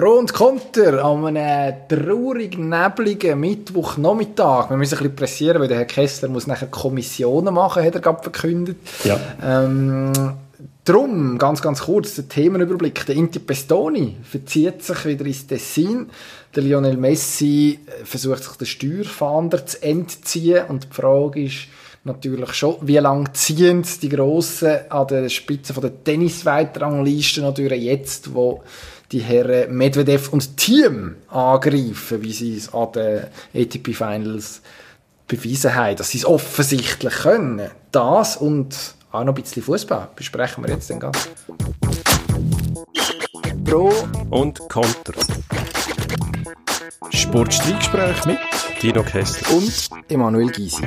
Pro und Konter an einem traurig nebligen Mittwochnachmittag. Wir müssen ein bisschen pressieren, weil der Herr Kessler muss nachher Kommissionen machen, hat er gerade verkündet. Ja. Ähm, drum, ganz, ganz kurz, der Themenüberblick. Der Inti Pestoni verzieht sich wieder ins Tessin. Der Lionel Messi versucht sich den Steuerfahnder zu entziehen. Und die Frage ist natürlich schon, wie lange ziehen die Grossen an der Spitze von der Tennisweltrangliste natürlich jetzt, wo die Herren Medvedev und Team angreifen, wie sie es an den ATP Finals bewiesen haben, dass sie es offensichtlich können. Das und auch noch ein bisschen Fußball besprechen wir jetzt dann ganz. Pro und Konter. Sportstreitgespräch mit Dino Kessler und Emanuel Gysi.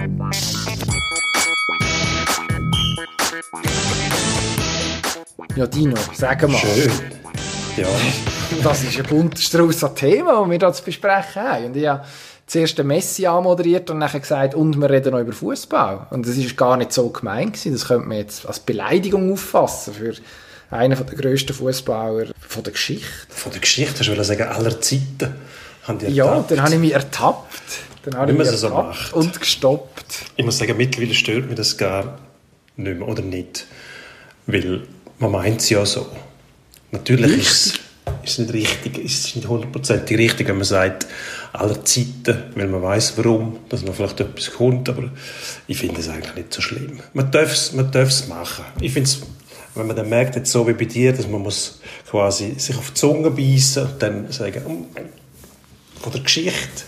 Ja, Dino, sag mal. Schön. Ja. Das ist ein bunter Strauß an Themen, die wir hier zu besprechen haben. Und ich habe zuerst den Messi anmoderiert und dann gesagt, und wir reden noch über Fußball. Und das ist gar nicht so gemein gewesen. Das könnte man jetzt als Beleidigung auffassen für einen der grössten Fußballer von der Geschichte. Von der Geschichte, hast du sagen, aller Zeiten. Ja, dann habe ich mich ertappt. Dann habe ich mich so ertappt macht. und gestoppt. Ich muss sagen, mittlerweile stört mich das gar nicht mehr, oder nicht. Weil man meint es ja so. Natürlich ist es, ist nicht richtig, ist es nicht hundertprozentig richtig, wenn man sagt, aller Zeiten, weil man weiß, warum, dass man vielleicht etwas kommt, aber ich finde es eigentlich nicht so schlimm. Man darf es man darf's machen. Ich finde es, wenn man dann merkt, jetzt so wie bei dir, dass man muss quasi sich auf die Zunge beißen und dann sagen, «Mm, von der Geschichte,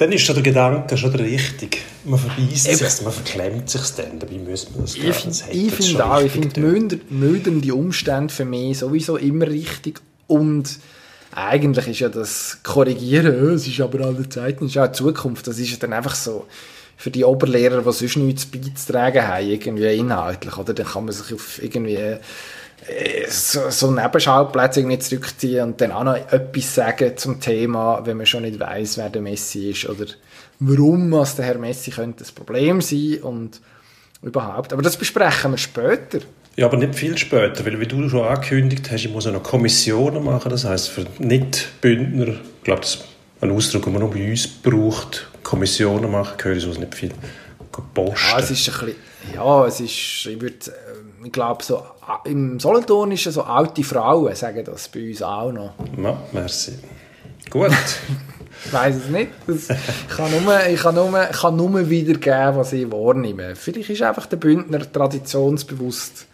dann ist schon der Gedanke schon der richtige. Man verbeißt sich, man verklemmt sich dann, dabei müsste man das Ich finde schon auch, ich finde milder- mildernde Umstände für mich sowieso immer richtig. Und eigentlich ist ja das Korrigieren, «Äh, es ist aber alle Zeiten, es ist auch die Zukunft, das ist ja dann einfach so für die Oberlehrer, die sonst nichts beizutragen haben, irgendwie inhaltlich, oder? Dann kann man sich auf irgendwie äh, so, so Nebenschauplätze irgendwie zurückziehen und dann auch noch etwas sagen zum Thema, wenn man schon nicht weiß, wer der Messi ist oder warum was der Herr Messi könnte das Problem sein und überhaupt. Aber das besprechen wir später. Ja, aber nicht viel später, weil wie du schon angekündigt hast, ich muss ja noch Kommissionen machen, das heißt für Nicht-Bündner, ich glaube, das ist ein Ausdruck, den man nur bei uns braucht, Kommissionen machen, ich sonst nicht viel posten. Ja, es ist ein bisschen, ja, es ist, ich würde, äh, ich glaube, so, im Solothurn ist es so alte Frauen, sagen das bei uns auch noch. Ja, merci. Gut. Ich weiß es nicht. Das, ich, kann nur, ich, kann nur, ich kann nur wiedergeben, was ich wahrnehme. Vielleicht ist einfach der Bündner traditionsbewusst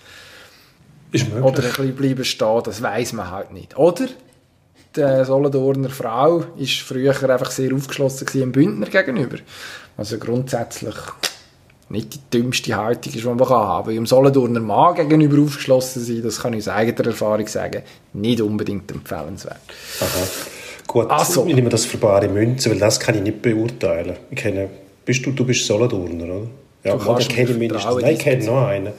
ist möglich. oder ein bisschen bleiben stehen, das weiß man halt nicht. Oder die Solothurner Frau ist früher einfach sehr aufgeschlossen dem Bündner gegenüber. Also grundsätzlich nicht die dümmste Haltung ist, die man kann haben. Im Solothurner Mann gegenüber aufgeschlossen sein, das kann ich aus eigener Erfahrung sagen, nicht unbedingt empfehlenswert. Aha. Gut, Ach so. ich nehme das für bare Münze, weil das kann ich nicht beurteilen. Ich kenne, bist du, du bist Solothurner, oder? Ja, Du kannst kenne mindestens. Nein, ich kenne noch einen.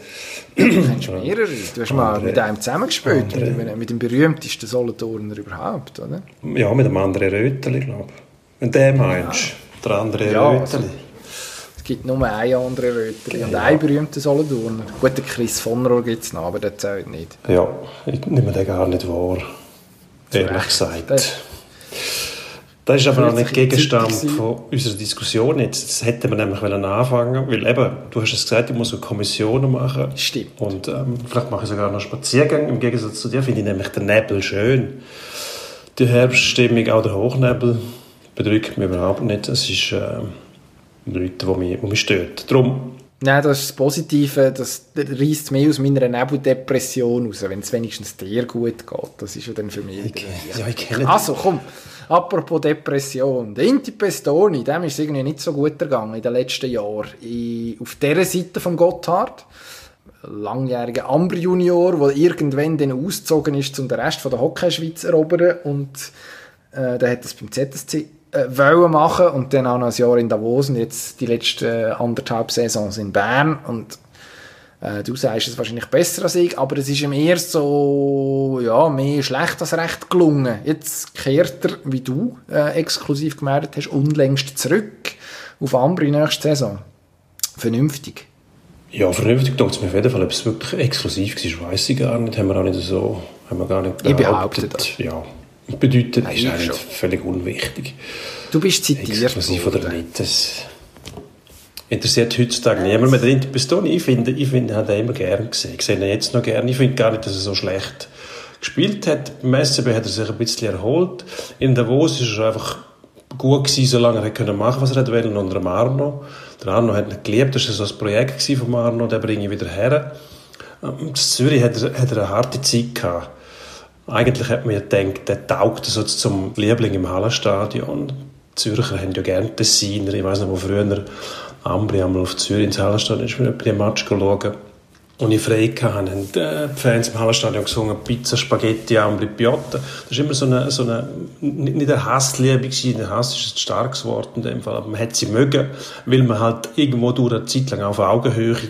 Du kennst mehrere. Du hast mal mit einem zusammengespielt, mit, dem- mit dem berühmtesten Solothurner überhaupt, oder? Ja, mit dem anderen Röteli, glaube ich. Wenn du den meinst, der andere Ja, Röteli. Es gibt nur einen anderen Rötli und Genau. einen berühmten Solothurner. Gut, den Chris von Rohr gibt es noch, aber der zählt nicht. Ja, ich nehme den gar nicht wahr. Ehrlich Recht. gesagt. Das- Das ist aber auch nicht Gegenstand von unserer Diskussion jetzt. Das hätten wir nämlich anfangen weil eben, du hast es gesagt, ich muss so Kommissionen machen. Stimmt. Und ähm, vielleicht mache ich sogar noch Spaziergänge. Im Gegensatz zu dir finde ich nämlich den Nebel schön. Die Herbststimmung, auch der Hochnebel, bedrückt mich überhaupt nicht. Es ist ähm, nichts, was mich, was mich stört. Darum, Nein, das ist das Positive, das reißt mehr aus meiner Nebeldepression raus, wenn es wenigstens dir gut geht. Das ist ja dann für mich... wieder- ja, ich kenne Also, komm, apropos Depression. Der Inti Pestoni, dem ist es irgendwie nicht so gut ergangen in den letzten Jahren. Ich, auf dieser Seite vom Gotthard, langjähriger Amber Junior, der irgendwann dann ausgezogen ist, um den Rest von der Hockeyschweiz zu erobern und äh, der hat das beim ZSC wollen machen und dann auch noch ein Jahr in Davos und jetzt die letzten äh, anderthalb Saisons in Bern und äh, du sagst es wahrscheinlich besser als ich, aber es ist ihm eher so, ja, mehr schlecht als recht gelungen. Jetzt kehrt er, wie du äh, exklusiv gemeldet hast, unlängst zurück auf Ambri nächste Saison. Vernünftig. Ja, vernünftig tut es mir auf jeden Fall. Ob es wirklich exklusiv war, weiß ich gar nicht. Haben wir auch nicht so, haben wir gar nicht Ich behauptet. behaupte das. Ja, bedeutet, Nein, ist eigentlich völlig unwichtig. Du bist zitiert. Exklusiv oder nicht, das interessiert heutzutage niemand mehr. Inter Pistoni, ich finde, ich finde, hat er immer gern gesehen. Ich sehe ihn jetzt noch gern. Ich finde gar nicht, dass er so schlecht gespielt hat. Beim SCB hat er sich ein bisschen erholt. In Davos ist er einfach gut gewesen, solange er können machen was er wollte, unter dem Arno. Der Arno hat ihn geliebt, das war so ein Projekt von Arno, den bringe ich wieder her. In Zürich hat er, hat er eine harte Zeit gehabt. Eigentlich hat man ja gedacht, der taugt so zum Liebling im Hallenstadion. Die Zürcher haben ja gerne Tessiner. Ich weiß noch, wo früher Ambri einmal auf Zürich ins Hallenstadion ist, mir ein Match schauen. Und ich frei hatte, haben die Fans im Hallenstadion gesungen Pizza, Spaghetti, Ambri, Piotta. Das war immer so eine, so eine nicht eine Hassliebe ein Hass ist ein starkes Wort in dem Fall, aber man hat sie mögen, weil man halt irgendwo durch eine Zeit lang auf Augenhöhe war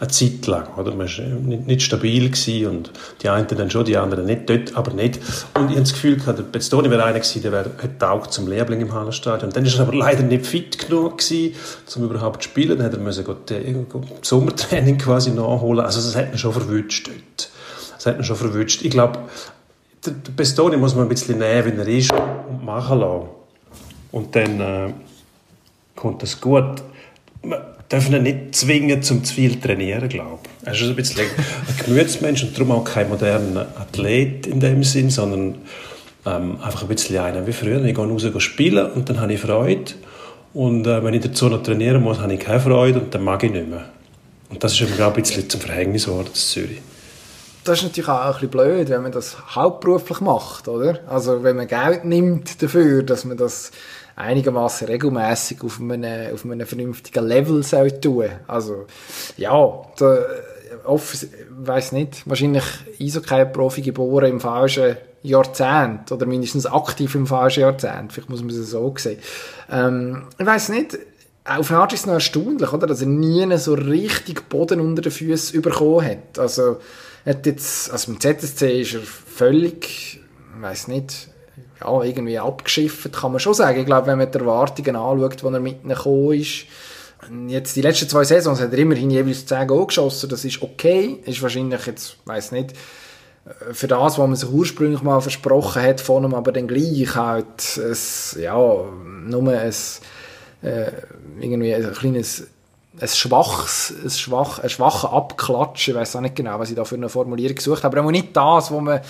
eine Zeit lang. Oder? Man war nicht, nicht stabil gewesen und die einen dann schon, die anderen nicht, dort aber nicht. Und ich habe das Gefühl, der Bezzoni wäre einer gewesen, der wäre, hätte auch zum Lehrling im Hallenstadion. Dann ist er aber leider nicht fit genug gewesen, um überhaupt zu spielen. Dann hat er müssen gut, äh, Sommertraining quasi nachholen. Also das hat ihn schon verwünscht dort. Das hat ihn schon verwünscht. Ich glaube, der Bestoni muss man ein bisschen nehmen, wie er ist und machen lassen. Und dann äh, kommt das gut dürfen ihn nicht zwingen, zum zu viel trainieren, glaube ich. Er ist ein bisschen ein Gemütsmensch und darum auch kein moderner Athlet in dem Sinn, sondern ähm, einfach ein bisschen einer wie früher. Ich gehe raus spielen und dann habe ich Freude. Und äh, wenn ich dazu noch trainieren muss, habe ich keine Freude und dann mag ich nicht mehr. Und das ist ich, ein bisschen zum Verhängnis geworden in Zürich. Das ist natürlich auch ein bisschen blöd, wenn man das hauptberuflich macht, oder? Also wenn man Geld nimmt dafür, dass man das einigermaßen regelmäßig auf einem, auf einem vernünftigen Level soll tun. Also, ja, da, oft, weiß nicht, wahrscheinlich Eishockey-Profi geboren im falschen Jahrzehnt oder mindestens aktiv im falschen Jahrzehnt. Vielleicht muss man es so sehen. Ähm, ich weiß nicht, auf eine Art ist es noch erstaunlich, oder? dass er nie so richtig Boden unter den Füßen bekommen hat. Also, hat jetzt, also im ZSC ist er völlig, ich weiß nicht, ja, irgendwie abgeschifft, kann man schon sagen. Ich glaube, wenn man die Erwartungen anschaut, die er mit ihnen gekommen ist, jetzt die letzten zwei Saisons hat er immerhin jeweils 10 Goal geschossen, das ist okay, ist wahrscheinlich jetzt, weiß nicht, für das, was man sich ursprünglich mal versprochen hat von ihm, aber dann gleich halt, es, ja, nur ein, äh, irgendwie ein kleines ein schwaches, ein schwach, ein schwacher Abklatsch, ich weiß auch nicht genau, was ich da für eine Formulierung gesucht habe, aber nicht das, wo man,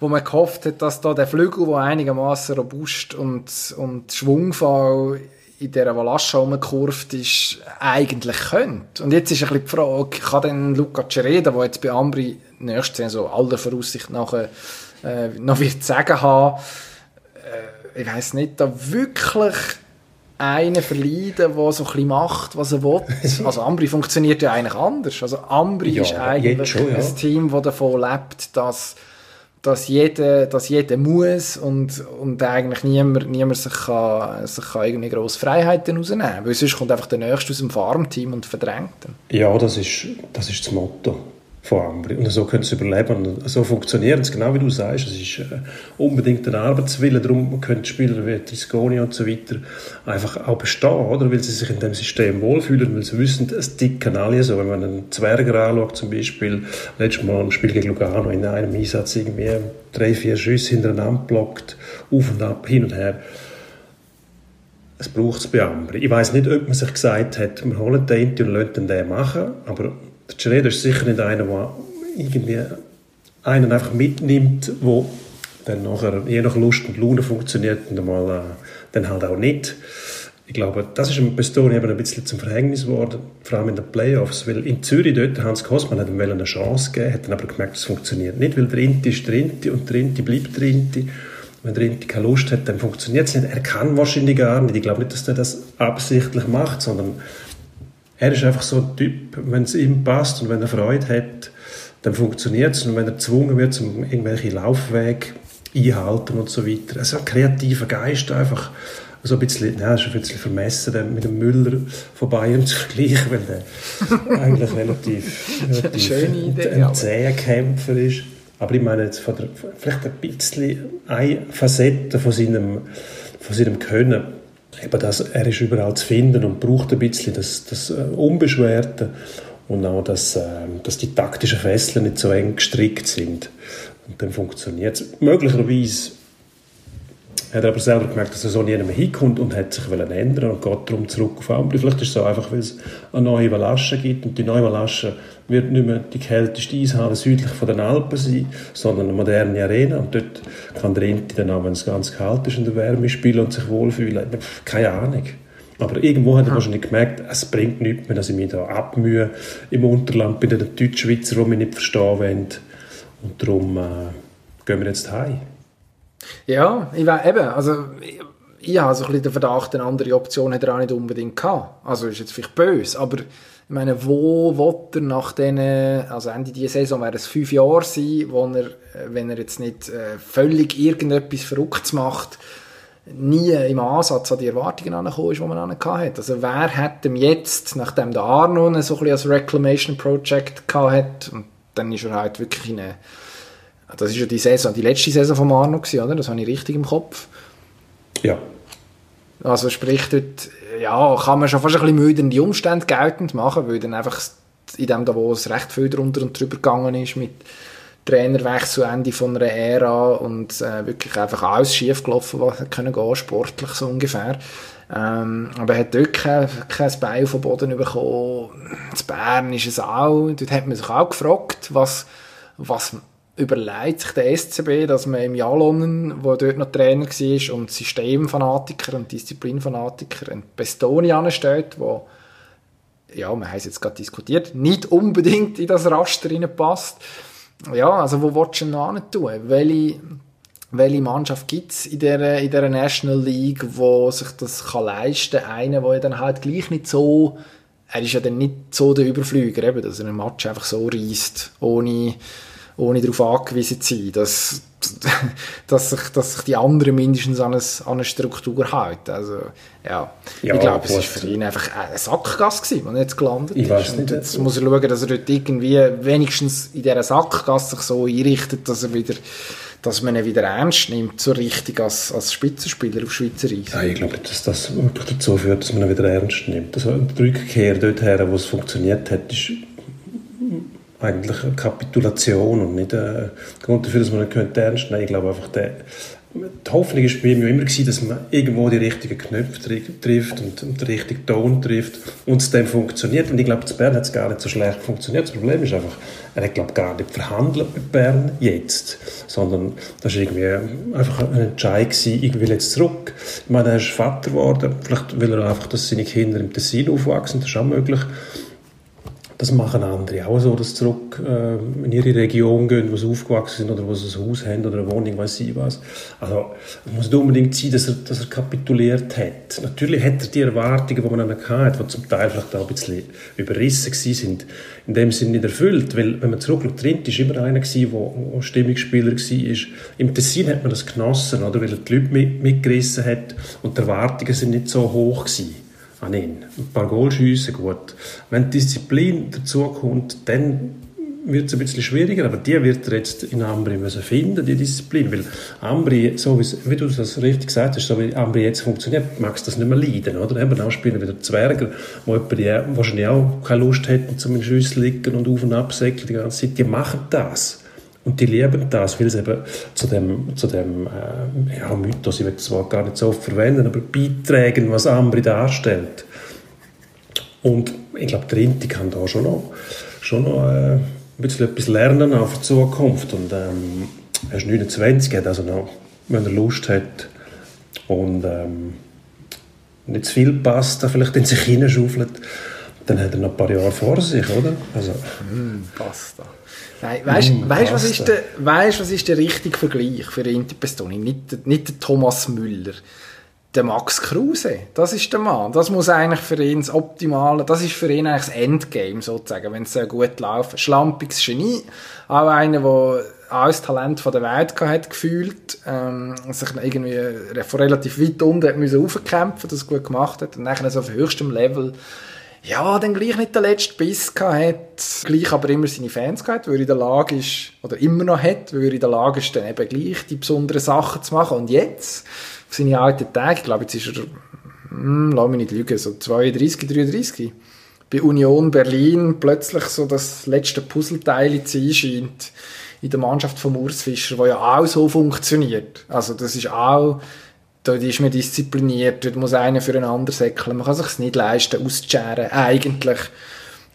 wo man gehofft hat, dass da der Flügel, der einigermaßen robust und, und schwungvoll in dieser Valascha umgekurvt ist, eigentlich könnte. Und jetzt ist ein bisschen die Frage, kann denn Luca Cereda, der jetzt bei Ambri nächste Saison aller Voraussicht nach äh, noch wird sagen haben, äh, ich weiß nicht, da wirklich einen verleiden, der so ein bisschen macht, was er will. Also Ambri funktioniert ja eigentlich anders. Also Ambri ja, ist eigentlich schon, ja. ein Team, das davon lebt, dass, dass, jeder, dass jeder muss und, und eigentlich niemand, niemand sich, kann, sich kann irgendwie grosse Freiheiten rausnehmen kann. Weil sonst kommt einfach der Nächste aus dem Farmteam und verdrängt ihn. Ja, das ist, das ist das Motto von Ambri. Und so können sie überleben. Und so funktioniert es, genau wie du sagst. Es ist äh, unbedingt ein Arbeitswille. Darum können Spieler wie Trisconi und so weiter einfach auch bestehen, oder? Weil sie sich in dem System wohlfühlen, weil sie wissen, es ticken alle so. Wenn man einen Zwerger anschaut, zum Beispiel, letztes Mal im Spiel gegen Lugano in einem Einsatz irgendwie drei, vier Schüsse hintereinander blockt, auf und ab, hin und her. Es braucht es bei Ambri. Ich weiß nicht, ob man sich gesagt hat, wir holen den und lassen den machen, aber der Schroeder ist sicher nicht einer, der irgendwie einen einfach mitnimmt, wo dann nachher je nach Lust und Laune funktioniert und einmal, äh, dann halt auch nicht. Ich glaube, das ist im Pistoni eben ein bisschen zum Verhängnis geworden, vor allem in den Playoffs, weil in Zürich dort, Hans Kosman hat ihm eine Chance gegeben, hat dann aber gemerkt, es funktioniert nicht, weil der Inti ist der Inti und der Inti bleibt der Inti. Wenn der Inti keine Lust hat, dann funktioniert es nicht. Er kann wahrscheinlich gar nicht. Ich glaube nicht, dass er das absichtlich macht, sondern er ist einfach so ein Typ, wenn es ihm passt und wenn er Freude hat, dann funktioniert es. Und wenn er gezwungen wird, um irgendwelche Laufwege einhalten und so weiter. Also ein kreativer Geist einfach so ein bisschen, ja, ist ein bisschen vermessen, mit dem Müller von Bayern zu vergleichen, weil der eigentlich relativ, relativ Schöne Idee, ein zäher Kämpfer ist. Aber ich meine jetzt von der, vielleicht ein bisschen eine Facette von seinem, von seinem Können eben das, er ist überall zu finden und braucht ein bisschen das, das äh, Unbeschwerte und auch, dass, äh, dass die taktischen Fesseln nicht so eng gestrickt sind. Und dann funktioniert es. Möglicherweise hat er aber selber gemerkt, dass er so nie mehr hinkommt und hat sich ändern und geht darum zurück auf Ambri. Vielleicht ist es so einfach, weil es eine neue Valasche gibt und die neue Valasche wird nicht mehr die kälteste Eishalle südlich von den Alpen sein, sondern eine moderne Arena und dort kann der Inti dann auch, wenn es ganz kalt ist, in der Wärme spielen und sich wohlfühlen. Keine Ahnung. Aber irgendwo hat er wahrscheinlich gemerkt, es bringt nichts mehr, dass ich mich da abmühe im Unterland bei den Deutschschweizer, die mich nicht verstehen wollen. Und darum äh, gehen wir jetzt heim. Ja, ich weiß eben, also ich, ich habe so ein bisschen den Verdacht, eine andere Option hätte er auch nicht unbedingt gehabt. Also ist jetzt vielleicht böse, aber ich meine, wo wird er nach diesen, also Ende dieser Saison wäre es fünf Jahre sein, wo er, wenn er jetzt nicht äh, völlig irgendetwas Verrücktes macht, nie im Ansatz an die Erwartungen angekommen ist, die man hat. Also wer hat ihm jetzt, nachdem der Arno so ein bisschen als Reclamation Project gehabt und dann ist er halt wirklich in eine das ist ja die Saison, die letzte Saison von Arno oder? Das habe ich richtig im Kopf. Ja. Also sprich dort, ja, kann man schon fast ein bisschen müde in die Umstände geltend machen, weil dann einfach in dem wo es recht viel drunter und drüber gegangen ist mit Trainerwechsel, Ende von einer Ära und äh, wirklich einfach alles schief gelaufen, was können gehen, sportlich so ungefähr. Ähm, aber er hat dort kein, kein Bein vom Boden bekommen. In Bern ist es auch, dort hat man sich auch gefragt, was, was überlegt sich der SCB, dass man im Jalonen, wo dort noch Trainer war und Systemfanatiker und Disziplinfanatiker ein Bestoni ansteht, wo ja, man hat es jetzt gerade diskutiert, nicht unbedingt in das Raster passt. Ja, also wo willst du noch tun? Welche, welche Mannschaft gibt es in der, in der National League, wo sich das kann leisten kann? Einer, der dann halt gleich nicht so, er ist ja dann nicht so der Überflüger, eben, dass er einen Match einfach so reißt, ohne ohne darauf angewiesen zu sein, dass, dass, sich, dass sich die anderen mindestens an, eine, an eine Struktur halten. Also, ja, ja ich glaube, es war für ihn einfach eine Sackgasse gewesen, wo er jetzt gelandet ich ist. Und jetzt muss er schauen, dass er dort irgendwie wenigstens in dieser Sackgasse sich so einrichtet, dass er wieder dass man ihn wieder ernst nimmt, so richtig als, als Spitzenspieler auf Schweizer Eis. Ja, ich glaube, dass das wirklich dazu führt, dass man ihn wieder ernst nimmt. Also die Rückkehr dorthin, wo es funktioniert hat, ist eigentlich eine Kapitulation und nicht ein Grund dafür, dass man nicht ernst nehmen Ich glaube einfach, der, die Hoffnung war bei mir immer, gewesen, dass man irgendwo die richtigen Knöpfe trifft und, und den richtigen Ton trifft und es dann funktioniert. Und ich glaube, zu Bern hat es gar nicht so schlecht funktioniert. Das Problem ist einfach, er hat glaube gar nicht verhandelt mit Bern jetzt, sondern das war irgendwie einfach ein Entscheid gewesen, ich will jetzt zurück. Ich meine, er ist Vater geworden, vielleicht will er einfach, dass seine Kinder im Tessin aufwachsen, das ist auch möglich. Das machen andere auch so, dass sie zurück äh, in ihre Region gehen, wo sie aufgewachsen sind oder wo sie ein Haus haben oder eine Wohnung, weiß ich was. Also es muss nicht unbedingt sein, dass er, dass er kapituliert hat. Natürlich hat er die Erwartungen, die man an ihn hatte, die zum Teil vielleicht auch ein bisschen überrissen sind, in dem Sinne nicht erfüllt. Weil, wenn man zurückschaut, Trint war immer einer, der Stimmungsspieler war. Im Tessin hat man das genossen, oder? weil er die Leute mit, mitgerissen hat und die Erwartungen sind nicht so hoch gewesen an ihn. Ein paar Goalschüsse, gut. Wenn die Disziplin dazu kommt, dann wird es ein bisschen schwieriger, aber die wird er jetzt in Ambri müssen finden, die Disziplin, weil Ambri, so wie, du das richtig gesagt hast, so wie Ambri jetzt funktioniert, magst du das nicht mehr leiden, oder? Eben auch spielen wieder Zwerger, wo die wahrscheinlich auch keine Lust hätten, zum Schüssel liegen und auf und ab die ganze Zeit, die machen das. Und die lieben das, weil es eben zu dem, zu dem äh, ja, Mythos, ich will das Wort gar nicht so oft verwenden, aber beitragen, was Ambri darstellt. Und ich glaube, der Inti kann da schon noch, schon noch äh, ein bisschen etwas lernen auch für die Zukunft. Und ähm, er ist 29, hat also noch, wenn er Lust hat und ähm, nicht zu viel Pasta vielleicht in sich hineinschaufelt, dann hat er noch ein paar Jahre vor sich, oder? Also, mm, Pasta. Nein, weißt du, mm, was, ist der, weißt, was ist der richtige Vergleich für Inti Pestoni? Nicht, nicht der Thomas Müller. Der Max Kruse, das ist der Mann. Das muss eigentlich für ihn das Optimale, das ist für ihn eigentlich das Endgame sozusagen, wenn es sehr gut läuft. Schlampiges Genie, auch einer, der alles Talent von der Welt hat gefühlt, ähm, sich irgendwie von relativ weit unten hat müssen aufkämpfen, das gut gemacht hat und dann so auf höchstem Level ja, dann gleich nicht den letzten Biss gehabt, gleich aber immer seine Fans gehabt, weil er in der Lage ist, oder immer noch hat, weil er in der Lage ist, dann eben gleich die besonderen Sachen zu machen. Und jetzt, auf seine alten Tage, ich glaube, jetzt ist er, hm, lass mich nicht lügen, so 32, 33, bei Union Berlin plötzlich so das letzte Puzzleteil zu sein scheint in der Mannschaft von Urs Fischer, wo ja auch so funktioniert. Also das ist auch da ist man diszipliniert, dort muss einer für einen anderen säckeln, man kann sich nicht leisten, auszuscheren, eigentlich.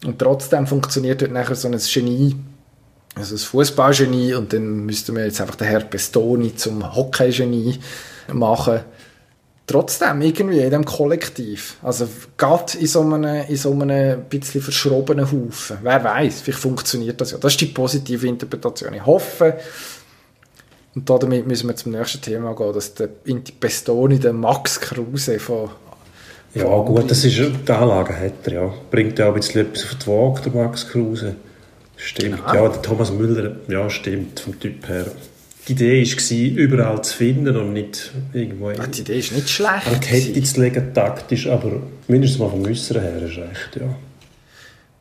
Und trotzdem funktioniert dort nachher so ein Genie, also ein Fußballgenie und dann müssten wir jetzt einfach den Herr Pestoni zum Hockey-Genie machen. Trotzdem irgendwie in diesem Kollektiv. Also gerade in so einem, in so einem bisschen verschrobenen Haufen. Wer weiß, vielleicht funktioniert das ja. Das ist die positive Interpretation. Ich hoffe, und damit müssen wir zum nächsten Thema gehen, dass der Inti Pestoni, der Max Kruse von ja, gut, das ist, die Anlage hat er, ja. Bringt ja auch ein bisschen etwas auf die Waage, der Max Kruse. Stimmt, genau. ja, der Thomas Müller, ja, stimmt, vom Typ her. Die Idee war, überall zu finden und nicht irgendwo... Ach, die Idee ist nicht schlecht. An die Kette zu legen, taktisch, aber mindestens mal vom Äußeren her ist recht, ja.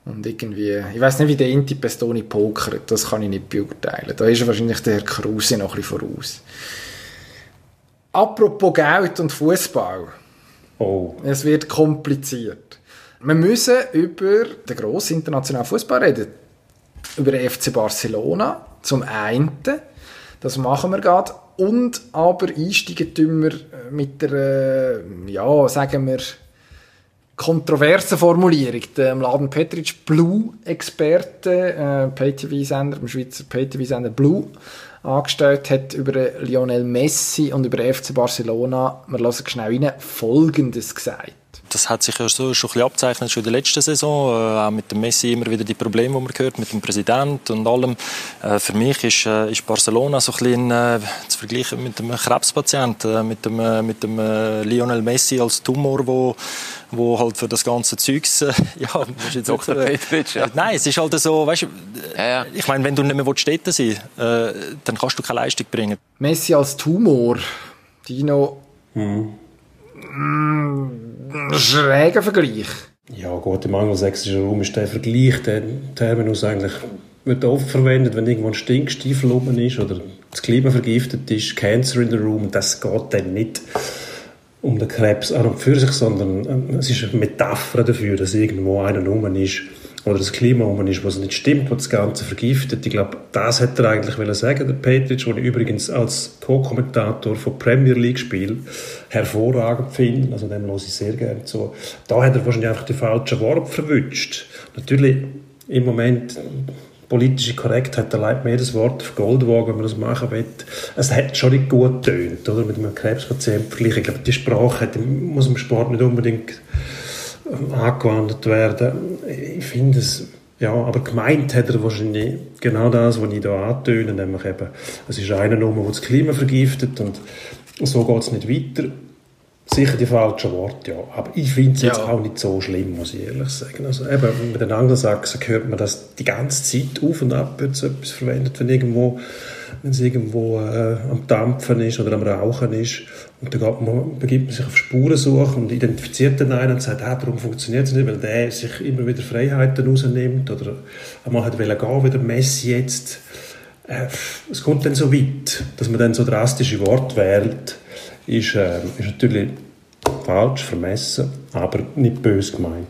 Und irgendwie, ich weiß nicht, wie der Inti Pestoni pokert, das kann ich nicht beurteilen. Da ist wahrscheinlich der Herr Kruse noch ein bisschen voraus. Apropos Geld und Fußball. Oh. Es wird kompliziert. Wir müssen über den grossen internationalen Fußball reden. Über den FC Barcelona zum einen. Das machen wir gerade. Und aber einsteigen tun wir mit der, ja, sagen wir, kontroversen Formulierung. Der Mladen Petric, Blue-Experte, äh, Pay-TV-Sender, im Schweizer Pay-TV-Sender Blue, angestellt hat über Lionel Messi und über FC Barcelona, wir lassen schnell rein, Folgendes gesagt. Das hat sich ja so schon ein bisschen abzeichnet schon in der letzten Saison, äh, auch mit dem Messi immer wieder die Probleme, die man gehört, mit dem Präsidenten und allem. Äh, für mich ist, äh, ist Barcelona so ein bisschen äh, zu vergleichen mit einem Krebspatienten, äh, mit dem, äh, mit dem Lionel Messi als Tumor, wo wo halt für das ganze Zeugs, äh, ja, jetzt Dr. Petric, ja. Nein, es ist halt so, weißt du, ja, ja. ich meine, wenn du nicht mehr Städte sein äh, dann kannst du keine Leistung bringen. Messi als Tumor, Dino, mhm. Mm, schräger Vergleich. Ja gut, im angelsächsischen Raum ist der Vergleich, der Terminus eigentlich wird oft verwendet, wenn irgendwo ein Stinkstiefel oben ist oder das Klima vergiftet ist, Cancer in the Room, das geht dann nicht um den Krebs an und für sich, sondern ähm, es ist eine Metapher dafür, dass irgendwo einer rum ist oder das Klima rum ist, was nicht stimmt, was das Ganze vergiftet. Ich glaube, das hätte er eigentlich sagen, der Petric, den ich übrigens als Co-Kommentator von Premier League-Spielen hervorragend finde, also dem höre ich sehr gerne zu. Da hat er wahrscheinlich einfach die falschen Worte verwünscht. Natürlich im Moment politische Korrektheit, leitet mir jedes Wort auf Goldwagen, wenn man das machen will. Es hat schon nicht gut getönt, oder? Mit einem Krebspatienten vergleichen. Ich glaube, die Sprache muss im Sport nicht unbedingt angewandt werden. Ich finde es, ja, aber gemeint hat er wahrscheinlich genau das, was ich hier antöne, nämlich eben, es ist einer Nummer, der das Klima vergiftet und so geht es nicht weiter. Sicher die falschen Worte, ja. Aber ich finde es ja. jetzt auch nicht so schlimm, muss ich ehrlich sagen. Also eben, mit den Angelsachsen hört man das die ganze Zeit auf und ab, wird so etwas verwendet, wenn irgendwo wenn es irgendwo äh, am Dampfen ist oder am Rauchen ist. Und dann man, begibt man sich auf Spurensuche und identifiziert den einen und sagt, ah, darum funktioniert es nicht, weil der sich immer wieder Freiheiten rausnimmt oder einmal hat gehen, wie der Messi jetzt. Äh, es kommt dann so weit, dass man dann so drastische Worte wählt, ist, äh, ist natürlich falsch, vermessen, aber nicht böse gemeint.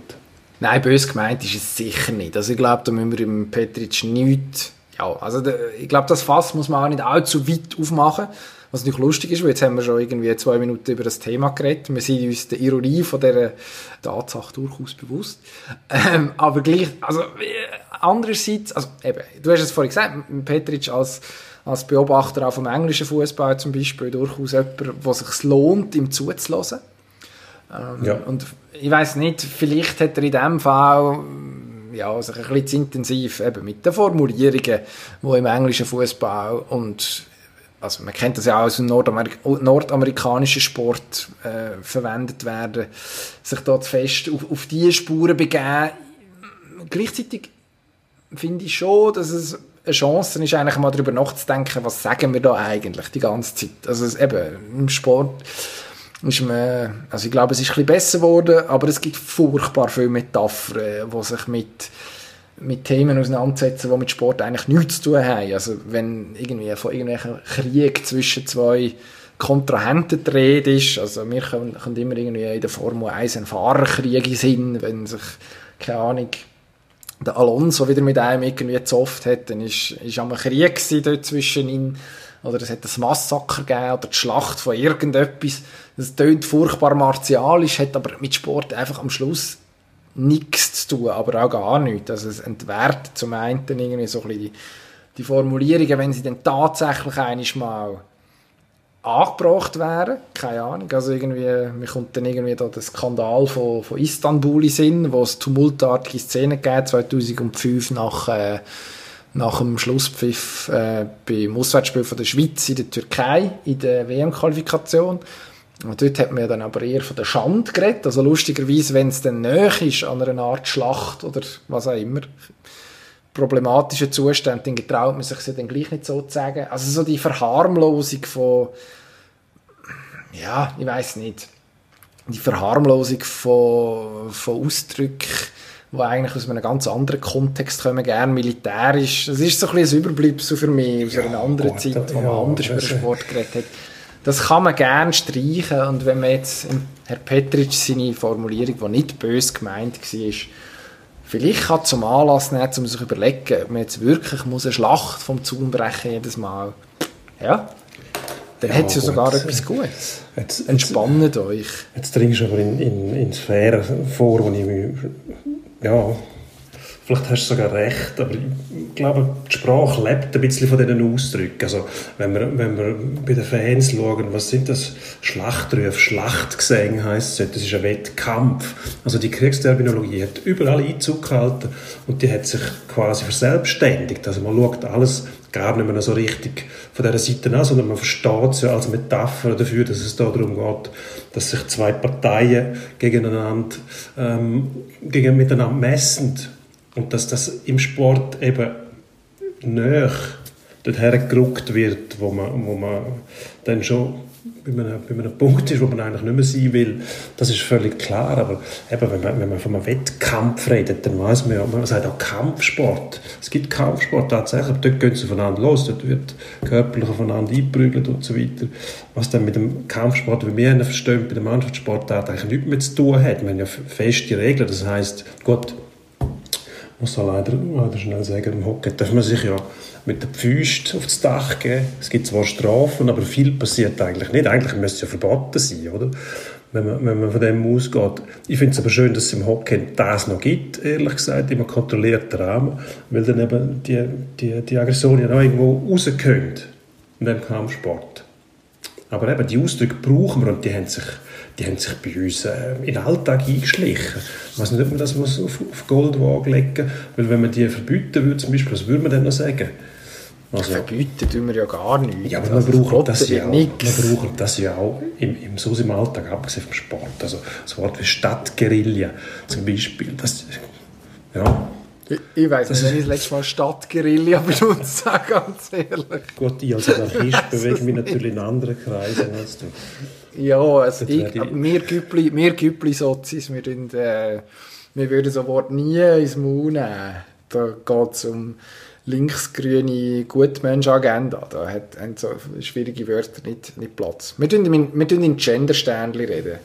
Nein, böse gemeint ist es sicher nicht. Also ich glaube, da müssen wir im Petric nichts... Ja, also ich glaube, das Fass muss man auch nicht allzu weit aufmachen. Was natürlich lustig ist, weil jetzt haben wir schon irgendwie zwei Minuten über das Thema geredet. Wir sind uns der Ironie von dieser Tatsache durchaus bewusst. Ähm, aber gleich, also andererseits, also eben, du hast es vorhin gesagt, Petric als als Beobachter auch vom englischen Fußball zum Beispiel durchaus jemand, wo sich lohnt, ihm zuzulassen. Ähm, ja. Und ich weiß nicht, vielleicht hat er in dem Fall ja, sich ein bisschen intensiv eben mit den Formulierungen, die im englischen Fußball und also man kennt das ja auch aus dem Nordamerik nordamerikanischen Sport äh, verwendet werden, sich dort fest auf, auf diese Spuren begeben. Gleichzeitig finde ich schon, dass es eine Chance ist, eigentlich mal darüber nachzudenken, was sagen wir da eigentlich die ganze Zeit. Also es, eben, im Sport ist man, also ich glaube, es ist ein besser geworden, aber es gibt furchtbar viele Metaphern, die sich mit mit Themen auseinandersetzen, die mit Sport eigentlich nichts zu tun haben. Also wenn irgendwie von irgendwelchen Krieg zwischen zwei Kontrahenten die Rede ist, also wir können, können immer irgendwie in der Formel 1 ein Fahrerkrieg sind, wenn sich, keine Ahnung, der Alonso wieder mit einem irgendwie gezofft hat, dann ist, ist am Krieg dort zwischen ihm oder es hat ein Massaker gegeben oder die Schlacht von irgendetwas. Das tönt furchtbar martialisch, hat aber mit Sport einfach am Schluss nichts zu tun, aber auch gar nichts. Also es entwertet zum einen irgendwie so ein bisschen die, die Formulierungen, wenn sie dann tatsächlich einmal angebracht wären, keine Ahnung, also irgendwie, mir kommt dann irgendwie da der Skandal von, von Istanbul in Sinn, wo es tumultartige Szenen gab, 2005 nach, äh, nach dem Schlusspfiff äh, beim Auswärtsspiel von der Schweiz in der Türkei in der WM-Qualifikation. Und dort hat man dann aber eher von der Schande geredet, also lustigerweise, wenn es dann näher ist an einer Art Schlacht oder was auch immer, problematischen Zuständen, dann getraut man sich ja dann gleich nicht so zu sagen. Also so die Verharmlosung von, ja, ich weiß nicht, die Verharmlosung von, von Ausdrücken, die eigentlich aus einem ganz anderen Kontext kommen, gern militärisch. Das ist so ein bisschen ein Überbleibsel für mich aus einer anderen Zeit, wo man ja, anders über Sport geredet hat. Das kann man gerne streichen und wenn man jetzt Herr Petritsch seine Formulierung, die nicht böse gemeint war, vielleicht kann zum Anlass nehmen, um sich zu überlegen, ob man jetzt wirklich muss eine Schlacht vom Zaun brechen jedes Mal. Ja, dann ja, hat es ja sogar jetzt, etwas Gutes. Jetzt, Entspannt jetzt, euch. Jetzt dringst du aber in, in, in Sphären vor, wo ich mich, ja, Vielleicht hast du sogar recht, aber ich glaube, die Sprache lebt ein bisschen von diesen Ausdrücken. Also, wenn wir, wenn wir bei den Fans schauen, was sind das? Schlachtrufe, Schlachtgesänge heisst es. Das ist ein Wettkampf. Also, die Kriegsterminologie hat überall Einzug gehalten und die hat sich quasi verselbstständigt. Also, man schaut alles gar nicht mehr so richtig von dieser Seite an, sondern man versteht es ja als Metapher dafür, dass es darum geht, dass sich zwei Parteien gegeneinander, ähm, gegen, miteinander messen und dass das im Sport eben näher dorthin gerückt wird, wo man, wo man dann schon bei einem, bei einem Punkt ist, wo man eigentlich nicht mehr sein will, das ist völlig klar. Aber eben, wenn, man, wenn man von einem Wettkampf redet, dann weiß man ja, man sagt auch Kampfsport. Es gibt Kampfsport tatsächlich, aber dort gehen sie voneinander los, dort wird körperlich aufeinander eingeprügelt und so weiter. Was dann mit dem Kampfsport, wie wir ihn verstehen, bei der Mannschaftssportart eigentlich nichts mehr zu tun hat. Wir haben ja feste Regeln, das heißt, gut, muss man leider, leider schnell sagen, im Hockey darf man sich ja mit den Füßen aufs Dach geben. Es gibt zwar Strafen, aber viel passiert eigentlich nicht. Eigentlich müsste es ja verboten sein, oder? Wenn man, wenn man von dem ausgeht. Ich finde es aber schön, dass es im Hockey das noch gibt, ehrlich gesagt, immer kontrollierten Rahmen, weil dann eben die, die, die Aggression ja noch irgendwo rauskommen in dem Kampfsport. Aber eben, die Ausdrücke brauchen wir und die haben sich die haben sich bei uns äh, in den Alltag eingeschlichen. Ich weiß nicht, ob man das muss auf, auf Goldwaage legen muss, weil wenn man die verbieten würde, zum Beispiel, was würde man denn noch sagen? Also, verbieten tun wir ja gar nicht. Ja, aber also, wir, brauchen das ja auch, das ja auch im, im, so im Alltag, abgesehen vom Sport. Also das Wort wie Stadtguerilla zum Beispiel, das, ja, ich, ich weiß nicht, wenn ich das letzte Mal Stadtguerilla benutzt habe, ganz ehrlich. Gut, ich als Anarchist bewege mich natürlich in anderen Kreisen als du. Ja, also ich, wir Güppli, wir Güppli-Sozis, wir, äh, wir würden so Wort nie ins Maul nehmen. Da geht es um linksgrüne Gutmensch-Agenda. Da hat, haben so schwierige Wörter nicht, nicht Platz. Wir tun in, wir tun in Gender-Sternchen reden.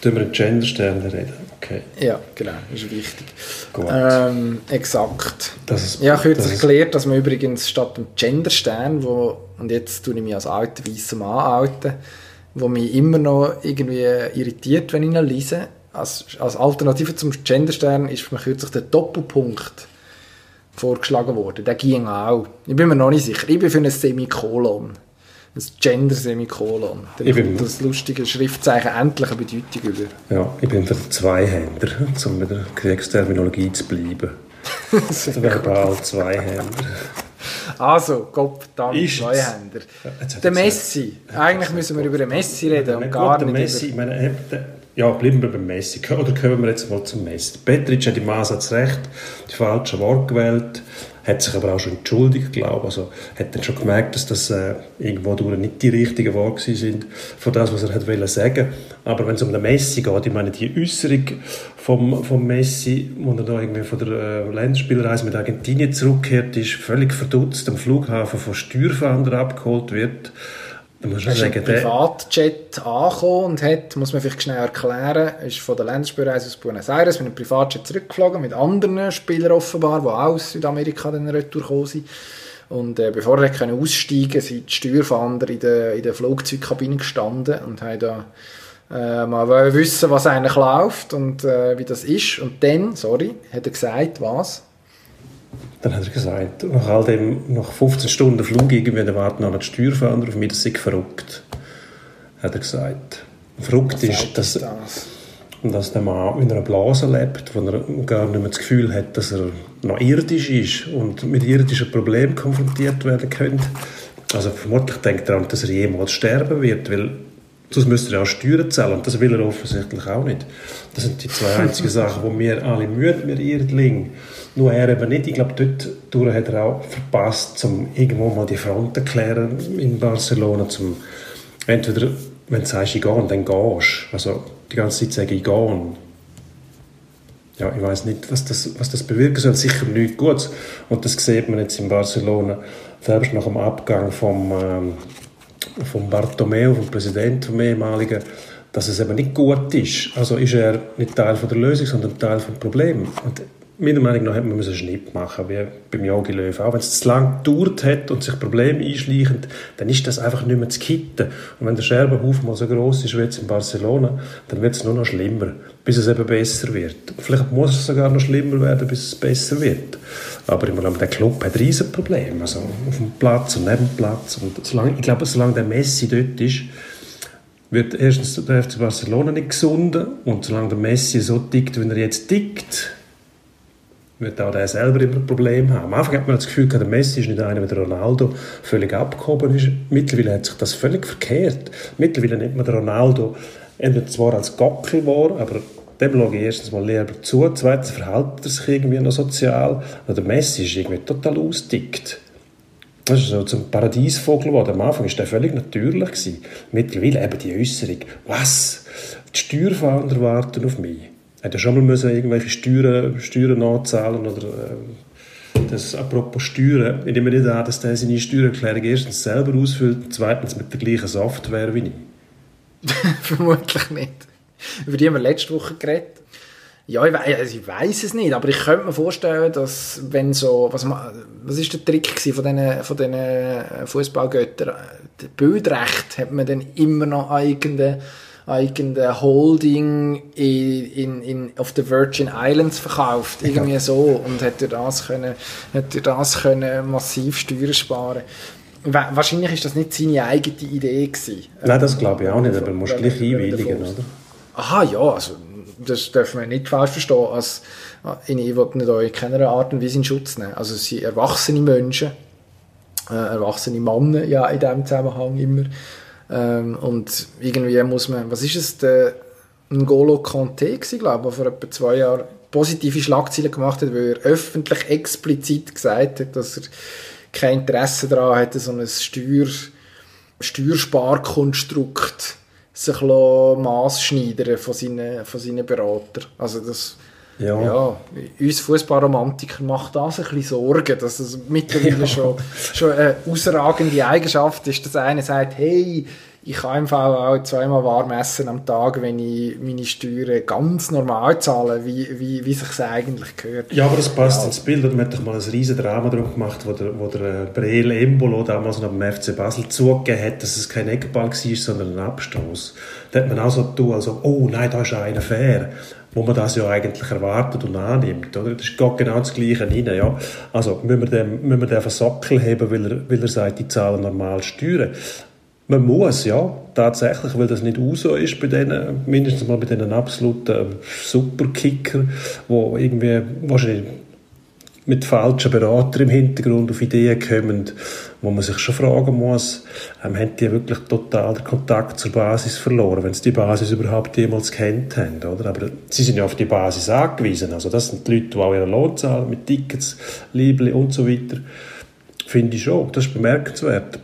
Tun wir in Gender-Sternchen reden? Okay. Ja, genau, das ist wichtig. Gut. Ähm, exakt. Das ist, ich habe kürzlich gelernt, dass man übrigens statt dem Gender-Stern, wo, und jetzt tue ich mich als alter weißer Mann outen, wo mich immer noch irgendwie irritiert, wenn ich ihn lese. Als, als Alternative zum Genderstern ist mir kürzlich der Doppelpunkt vorgeschlagen worden. Der ging auch. Ich bin mir noch nicht sicher. Ich bin für ein Semikolon. Ein Gender-Semikolon. Dann bin das lustige Schriftzeichen endlich eine Bedeutung über. Ja, ich bin für Zweihänder, um mit der Kriegsterminologie zu bleiben. Verbal Zweihänder. Also, Gott, dann Zweihänder. Der Messi. Eigentlich müssen wir über den Messi reden und gar nicht Messi, über... Meine, ja, bleiben wir beim Messi. Oder kommen wir jetzt mal zum Messi. Petric hat im Ansatz recht, die falsche Wort gewählt hat sich aber auch schon entschuldigt, glaube ich. Also hat dann schon gemerkt, dass das äh, irgendwo durch nicht die richtigen Worte sind von das, was er hat wollen sagen. Aber wenn es um den Messi geht, ich meine, die Äußerung vom, vom Messi, wo er da irgendwie von der äh, Länderspielreise mit Argentinien zurückkehrt, ist völlig verdutzt am Flughafen von Steuerfahndern abgeholt wird sagen, ein Privatjet angekommen und hat, muss man vielleicht schnell erklären, ist von der Länderspielreise aus Buenos Aires mit einem Privatjet zurückgeflogen, mit anderen Spielern offenbar, die auch aus Südamerika dann retour gekommen sind. Und äh, bevor er können aussteigen sind die Steuerfahnder in der, in der Flugzeugkabine gestanden und haben da äh, mal wissen, was eigentlich läuft und äh, wie das ist. Und dann, sorry, hat er gesagt, was? Dann hat er gesagt, nach all dem, nach 15 Stunden Flug irgendwie, da warten noch die Steuerfahnder auf mich, das sei verrückt. Hat er gesagt. Verrückt was ist, dass, das? dass der Mann in einer Blase lebt, wo er gar nicht mehr das Gefühl hat, dass er noch irdisch ist und mit irdischen Problemen konfrontiert werden könnte. Also vermutlich denkt er an, dass er jemals sterben wird, weil sonst müsste er auch Steuern zahlen und das will er offensichtlich auch nicht. Das sind die zwei einzigen Sachen, wo wir alle müde, wir Irdling. Nur er eben nicht. Ich glaube, dort hat er auch verpasst, um irgendwo mal die Front zu klären in Barcelona, zum entweder, wenn du sagst, ich gehe, dann gehst. Also die ganze Zeit sagen, ich gehe. Ja, ich weiß nicht, was das, was das bewirken soll. Sicher nichts Gutes. Und das sieht man jetzt in Barcelona, selbst nach dem Abgang vom, ähm, vom Bartomeu, vom Präsidenten, vom ehemaligen, dass es eben nicht gut ist. Also ist er nicht Teil von der Lösung, sondern Teil des Problems. Meiner Meinung nach hätte man einen Schnitt machen wie beim Jogi Löw. Auch wenn es zu lange gedauert hat und sich Probleme einschleichen, dann ist das einfach nicht mehr zu kitten. Und wenn der Scherbenhaufen mal so groß ist wie jetzt in Barcelona, dann wird es nur noch schlimmer, bis es eben besser wird. Vielleicht muss es sogar noch schlimmer werden, bis es besser wird. Aber ich glaube, der Club hat riesen Probleme, also auf dem Platz und neben dem Platz. Und solange, ich glaube, solange der Messi dort ist, wird erstens der FC Barcelona nicht gesunden und solange der Messi so tickt, wie er jetzt tickt, wird auch der selber immer ein Problem haben. Am Anfang hat man das Gefühl, der Messi ist nicht einer, der Ronaldo völlig abgehoben ist. Mittlerweile hat sich das völlig verkehrt. Mittlerweile nennt man den Ronaldo entweder zwar als Gockel war, aber dem schaue ich erstens mal lieber zu, zweitens verhält er sich irgendwie noch sozial. Und der Messi ist irgendwie total ausdickt. Das ist so zum Paradiesvogel geworden. Am Anfang war der völlig natürlich. Gewesen. Mittlerweile eben die Äußerung, was? Die Steuerfahnder warten auf mich hätte schon mal müssen irgendwelche Steuern, Steuern nachzahlen oder äh, das apropos Steuern, ich nehme nicht an, dass der seine Steuererklärung erstens selber ausfüllt, zweitens mit der gleichen Software wie ich. Vermutlich nicht. Über die haben wir letzte Woche geredet. Ja, ich, we also ich weiß es nicht, aber ich könnte mir vorstellen, dass wenn so, was, was ist der Trick von diesen, von diesen Fußballgöttern? Bildrecht hat man dann immer noch irgendeine irgendeine Holding in, in, in, auf den Virgin Islands verkauft, irgendwie so, und hätte das können, hätte das können massiv Steuern sparen Wahrscheinlich ist das nicht seine eigene Idee gewesen. Nein, das glaube ich auch nicht, aber man muss gleich einwilligen, oder? Aha, ja, also das dürfen wir nicht falsch verstehen. Als, ich will nicht euch keiner Art und Weise in Schutz nehmen. Also sie erwachsene Menschen, äh, erwachsene Männer ja in diesem Zusammenhang immer, ähm, und irgendwie muss man, was ist es, der N'Golo Conte gewesen, glaube ich, vor etwa zwei Jahren positive Schlagzeilen gemacht hat, weil er öffentlich explizit gesagt hat, dass er kein Interesse daran hatte, so ein Steuer, Steuersparkonstrukt sich maßschneidern von seinen, von seinen Beratern. Also das, ja. ja uns Fußballromantiker macht das ein bisschen Sorgen, dass es mittlerweile ja. schon, schon eine ausragende Eigenschaft ist, dass einer sagt, hey, ich kann im Fall auch zweimal warm essen am Tag, wenn ich meine Steuern ganz normal zahle, wie, wie, wie sich es eigentlich gehört. Ja, aber das passt ja. ins Bild. Man hat doch mal ein riesen Drama darum gemacht, wo der, wo der Breel Embolo damals noch beim FC Basel zugegeben hat, dass es kein Eckball war, sondern ein Abstoß. Da hat man auch so getan, also, oh nein, da ist einer fair wo man das ja eigentlich erwartet und annimmt. Oder? Das geht genau das Gleiche rein. Ja. Also müssen wir den, den auf den Sockel haben, weil er, weil er sagt, die zahlen normal Steuern. Man muss, ja, tatsächlich, weil das nicht so ist bei denen, mindestens mal bei diesen absoluten Superkicker, wo irgendwie wahrscheinlich mit falschen Beratern im Hintergrund auf Ideen kommen, wo man sich schon fragen muss, ähm, haben die wirklich total den Kontakt zur Basis verloren, wenn sie die Basis überhaupt jemals kennt haben, oder? Aber sie sind ja auf die Basis angewiesen, also das sind die Leute, die auch ihren Lohn zahlen, mit Tickets, Libli und so weiter. Finde ich schon, das ist bemerkenswert.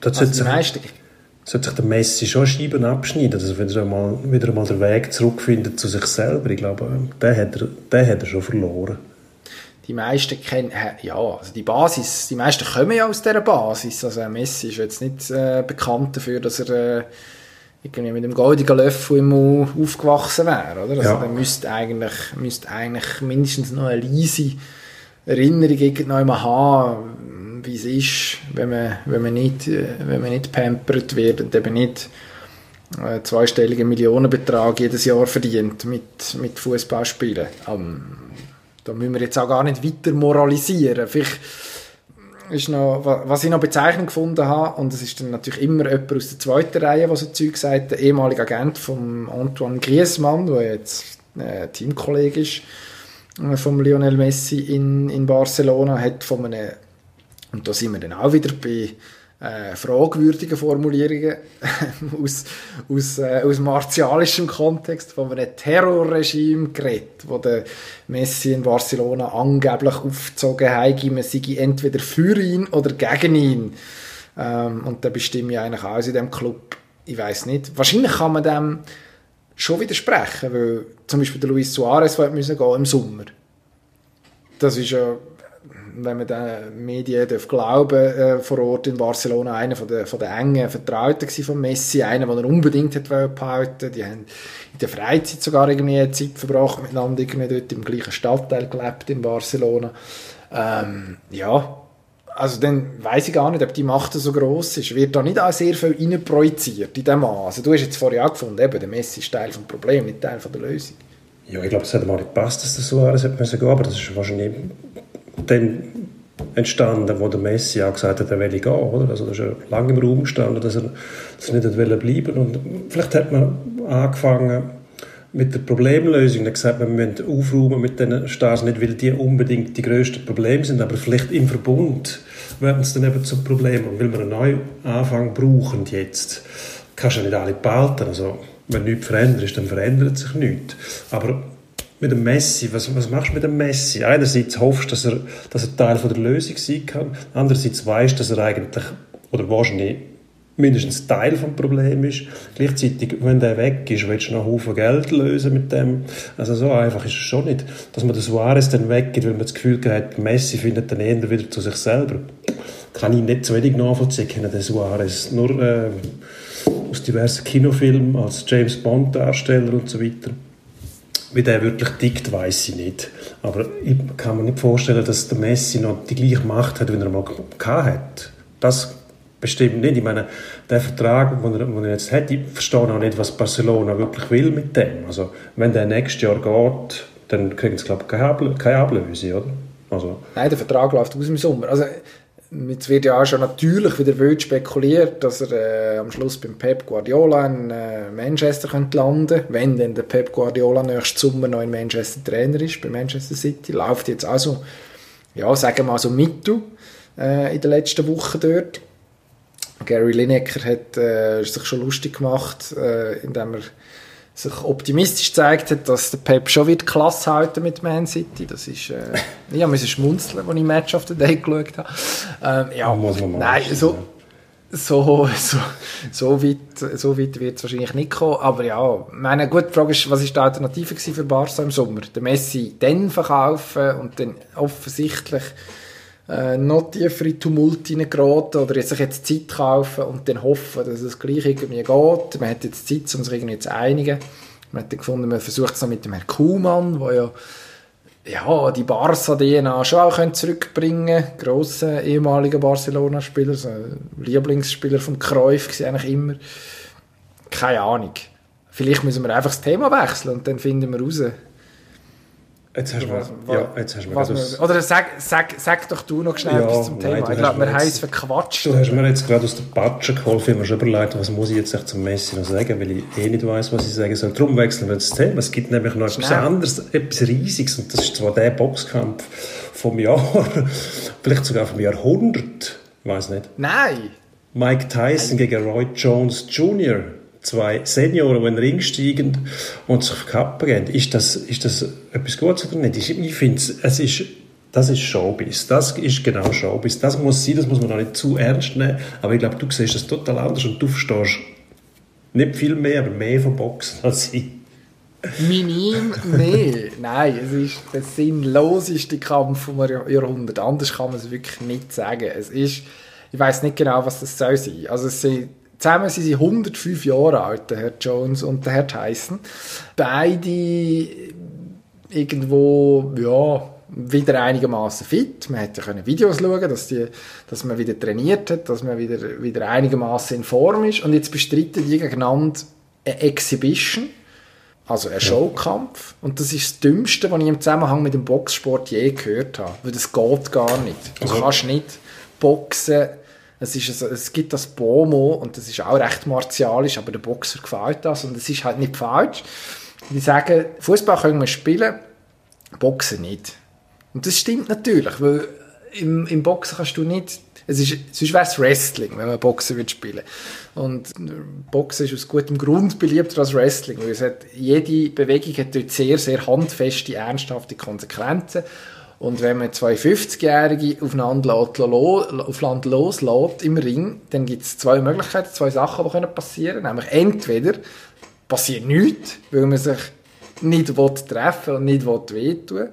Das also die meisten sollte sich der Messi schon Scheiben abschneiden, also wenn er mal, wieder mal den Weg zurückfindet zu sich selber. Ich glaube, den hat er, den hat er schon verloren. Die meisten kennen, ja, also die Basis, die meisten kommen ja aus dieser Basis. Also Messi ist jetzt nicht äh, bekannt dafür, dass er äh, irgendwie mit dem goldenen Löffel im Mund aufgewachsen wäre, oder? Also ja. er müsste eigentlich, müsste eigentlich mindestens noch eine leise Erinnerung irgendwann haben, wie es ist, wenn man, wenn man, nicht, äh, wenn man nicht pampert wird und eben nicht äh, zweistelligen Millionenbetrag jedes Jahr verdient mit, mit Fußballspielen. Ähm, da müssen wir jetzt auch gar nicht weiter moralisieren. Vielleicht ist noch, was ich noch bezeichnend gefunden habe, und es ist dann natürlich immer jemand aus der zweiten Reihe, der so Zeug sagt, der ehemalige Agent von Antoine Griezmann, der jetzt äh, Teamkollege ist, äh, von Lionel Messi in, in Barcelona, hat von einem, und da sind wir dann auch wieder bei äh, fragwürdigen Formulierungen aus, aus, äh, aus martialischem Kontext von einem Terrorregime geredet, wo der Messi in Barcelona angeblich aufgezogen hat, man sei entweder für ihn oder gegen ihn. Ähm, und da bestimme ich eigentlich aus in dem Club. Ich weiß nicht. Wahrscheinlich kann man dem schon widersprechen, weil zum Beispiel der Luis Suarez wollte müssen gehen im Sommer. Das ist ja wenn man den Medien darf glauben äh, vor Ort in Barcelona, einer von der, von der engen Vertrauten von Messi, einer, den er unbedingt hat behalten Die haben in der Freizeit sogar irgendwie Zeit verbracht miteinander, irgendwie dort im gleichen Stadtteil gelebt in Barcelona. Ähm, ja, also dann weiß ich gar nicht, ob die Macht so groß ist. Wird da nicht auch sehr viel reinprojiziert in dem Mann? Also du hast jetzt vorher auch gefunden, eben, der Messi ist Teil des Problems, nicht Teil der Lösung. Ja, ich glaube, es hat mal nicht gepasst, dass Suarez hätte müssen gehen, aber das ist wahrscheinlich dann entstanden, wo der Messi auch gesagt hat, er will gehen, oder? Also das ist ja lange im Raum gestanden, dass er, dass er nicht will bleiben. Und vielleicht hat man angefangen mit der Problemlösung, dann gesagt, wir müssen aufräumen mit den Stars, nicht weil die unbedingt die grössten Probleme sind, aber vielleicht im Verbund werden es dann eben zum Problem. Und weil wir einen neuen Anfang brauchen jetzt, kannst du ja nicht alle behalten, also wenn nichts verändert ist, dann verändert sich nichts, aber mit dem Messi, was, was machst du mit dem Messi? Einerseits hoffst du, dass er, dass er Teil von der Lösung sein kann, andererseits weißt du, dass er eigentlich, oder wahrscheinlich mindestens Teil vom Problem ist. Gleichzeitig, wenn der weg ist, willst du noch einen Haufen Geld lösen mit dem. Also so einfach ist es schon nicht, dass man den Suarez dann weggeht, weil man das Gefühl hat, Messi findet dann eher wieder zu sich selber. Kann ich nicht zu wenig nachvollziehen, den Suarez nur äh, aus diversen Kinofilmen als James Bond Darsteller und so weiter. Wie der wirklich tickt, weiß ich nicht. Aber ich kann mir nicht vorstellen, dass der Messi noch die gleiche Macht hat, wie er mal hat. Das bestimmt nicht. Ich meine, der Vertrag, den er, den er jetzt hat, ich verstehe auch nicht, was Barcelona wirklich will mit dem. Also, wenn der nächstes Jahr geht, dann kriegen sie, glaube ich, keine, Ablöse, oder? Also. Nein, der Vertrag läuft aus im Sommer. Also, Jetzt wird ja auch schon natürlich wieder wild spekuliert, dass er äh, am Schluss beim Pep Guardiola in äh, Manchester könnte landen wenn denn der Pep Guardiola nächsten Sommer noch in Manchester Trainer ist, bei Manchester City. Läuft jetzt also, ja, sagen wir mal so mittel äh, in den letzten Wochen dort. Gary Lineker hat äh, sich schon lustig gemacht, äh, indem er sich optimistisch gezeigt hat, dass der Pep schon wird Klasse halten mit Man City. Das ist, äh, ich musste schmunzeln, als ich Match of the Day geschaut habe. Ähm, ja, muss man nein, so, so, so, so weit, so weit wird es wahrscheinlich nicht kommen. Aber ja, meine gute Frage ist, was ist die Alternative für Barca im Sommer? Der Messi dann verkaufen und dann offensichtlich äh, noch tiefer in Tumult hineingeraten oder sich jetzt Zeit kaufen und dann hoffen, dass es gleich irgendwie geht. Man hat jetzt Zeit, um sich irgendwie zu einigen. Man hat dann gefunden, man versucht es noch mit dem Herrn Kuhmann, der ja ja, die Barca-DNA schon auch zurückbringen können. Grosser ehemaliger Barcelona-Spieler, so Lieblingsspieler von Cruyff eigentlich immer. Keine Ahnung. Vielleicht müssen wir einfach das Thema wechseln und dann finden wir raus, Jetzt hast du was, ja, jetzt hast du was wir, Oder sag, sag, sag doch du noch schnell ja, etwas zum Thema. ich glaube, wir haben es verquatscht. Du hast mir jetzt gerade aus der Patsche geholfen. Ich habe mir schon überlegt, was muss ich jetzt echt zum Messi noch sagen, weil ich eh nicht weiß, was ich sagen soll. Darum wechseln wir das Thema. Es gibt nämlich noch etwas anderes, etwas Riesiges. Und das ist zwar der Boxkampf vom Jahr, vielleicht sogar vom Jahrhundert. Ich weiß nicht. Nein! Mike Tyson Nein. gegen Roy Jones Jr zwei Senioren, die in den Ring steigen und sich auf Kappen gehen. Ist das, ist das etwas Gutes oder nicht? Ich, finde, es ist, das ist Showbiz. Das ist genau Showbiz. Das muss sein, das muss man auch nicht zu ernst nehmen. Aber ich glaube, du siehst das total anders und du verstehst nicht viel mehr, aber mehr von Boxen als ich. Minim? Nee, nein, es ist der sinnloseste Kampf vom Jahrhundert. Anders kann man es wirklich nicht sagen. Es ist, ich weiß nicht genau, was das soll sein. Also es sind Zusammen sind sie 105 Jahre alt, der Herr Jones und der Herr Tyson. Beide irgendwo, ja, wieder einigermaßen fit. Man hätte können Videos schauen, dass, die, dass man wieder trainiert hat, dass man wieder, wieder einigermaßen in Form ist. Und jetzt bestreiten die gegeneinander eine Exhibition, also ein Showkampf. Und das ist das Dümmste, was ich im Zusammenhang mit dem Boxsport je gehört habe. Weil das geht gar nicht. Du Also- kannst nicht boxen. Es, ist, ein- es gibt das Bomo und das ist auch recht martialisch, aber der Boxer gefällt das und es ist halt nicht falsch. Die sagen, Fußball können wir spielen, Boxen nicht. Und das stimmt natürlich, weil im, im Boxen kannst du nicht, es ist, sonst wäre es Wrestling, wenn man Boxen würde spielen. Und Boxen ist aus gutem Grund beliebter als Wrestling, weil es hat, jede Bewegung hat dort sehr, sehr handfeste, ernsthafte Konsequenzen. Und wenn man zwei 50-Jährige aufeinander lässt, lo- aufeinander loslässt im Ring, dann gibt es zwei Möglichkeiten, zwei Sachen, die können passieren können. Nämlich entweder passiert nichts, weil man sich nicht will treffen und nicht will wehtun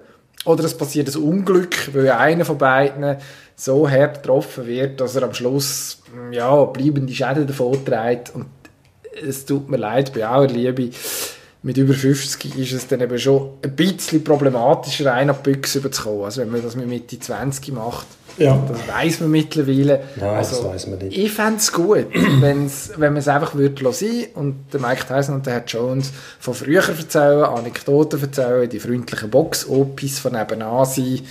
Oder es passiert ein Unglück, weil einer von beiden so hart getroffen wird, dass er am Schluss ja, bleibende Schäden davon trägt. Und es tut mir leid, bei aller Liebe, mit über 50 ist es dann eben schon ein bisschen problematischer, einen auf die Büchse überzukommen. Also wenn man das mit Mitte 20 macht, Ja. das weiß man mittlerweile. Nein, also, das weiss man nicht. Ich fände es gut, wenn's, wenn man es einfach würde lassen und der Mike Tyson und der Herr Jones von früher erzählen, Anekdoten erzählen, die freundlichen Box-Opis von nebenan sein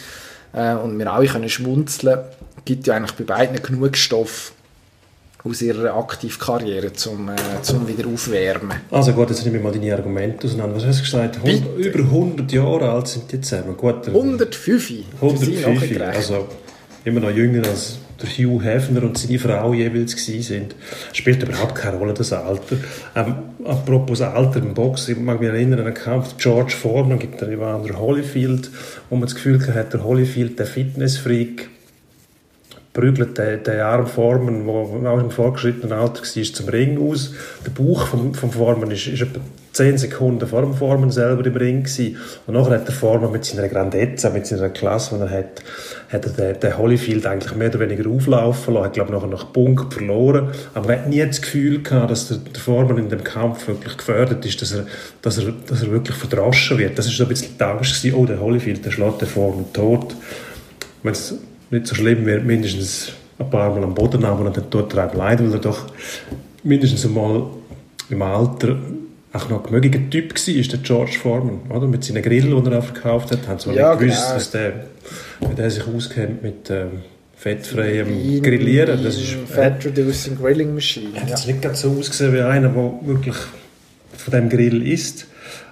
äh, und wir alle können schmunzeln. gibt ja eigentlich bei beiden genug Stoff aus ihrer Aktivkarriere zum, äh, zum wieder aufwärmen. Also gut, jetzt nehme ich mal deine Argumente auseinander. Was hast du gesagt? Hund- Bitte. über 100 Jahre alt sind die zusammen. Gut, der- 105 für sie 105, nachgerechnet. also immer noch jünger als der Hugh Hefner und seine Frau jeweils gewesen sind. Spielt überhaupt keine Rolle, das Alter. Ähm, apropos Alter im Boxen, ich mag mich erinnern an einen Kampf George Foreman gegen den Evander Holyfield, wo man das Gefühl hat, der Holyfield, der Fitnessfreak, prügelt den, den armen Foreman, der auch im vorgeschrittenen Alter war, zum Ring aus. Der Bauch vom, vom ist, ist etwa 10 Sekunden vor dem Foreman selber im Ring gewesen. Und nachher hat der Foreman mit seiner Grandezza, mit seiner Klasse, die er hat, hat er den, den Holyfield eigentlich mehr oder weniger auflaufen lassen. Ich glaube, nachher nach Punkt verloren. Aber man hat nie das Gefühl gehabt, dass der, der Foreman in dem Kampf wirklich gefördert ist, dass er, dass er, dass er wirklich verdroschen wird. Das ist so ein bisschen die Angst gewesen, oh, der Holyfield, der schlägt den Foreman tot. Wenn es nicht so schlimm wird, mindestens ein paar Mal am Boden haben, er dann dort treibt leid, weil er doch mindestens einmal im Alter auch noch ein gemögiger Typ war, ist der George Foreman, oder? Mit seinen Grillen, die er auch verkauft hat, haben sie mal Ja, nicht gewusst, genau. dass der, wie der sich auskennt mit ähm, fettfreiem Grillieren. Das ist, Fat Reducing Grilling Machine. hat Ja. nicht ganz so ausgesehen wie einer, der wirklich von dem Grill isst.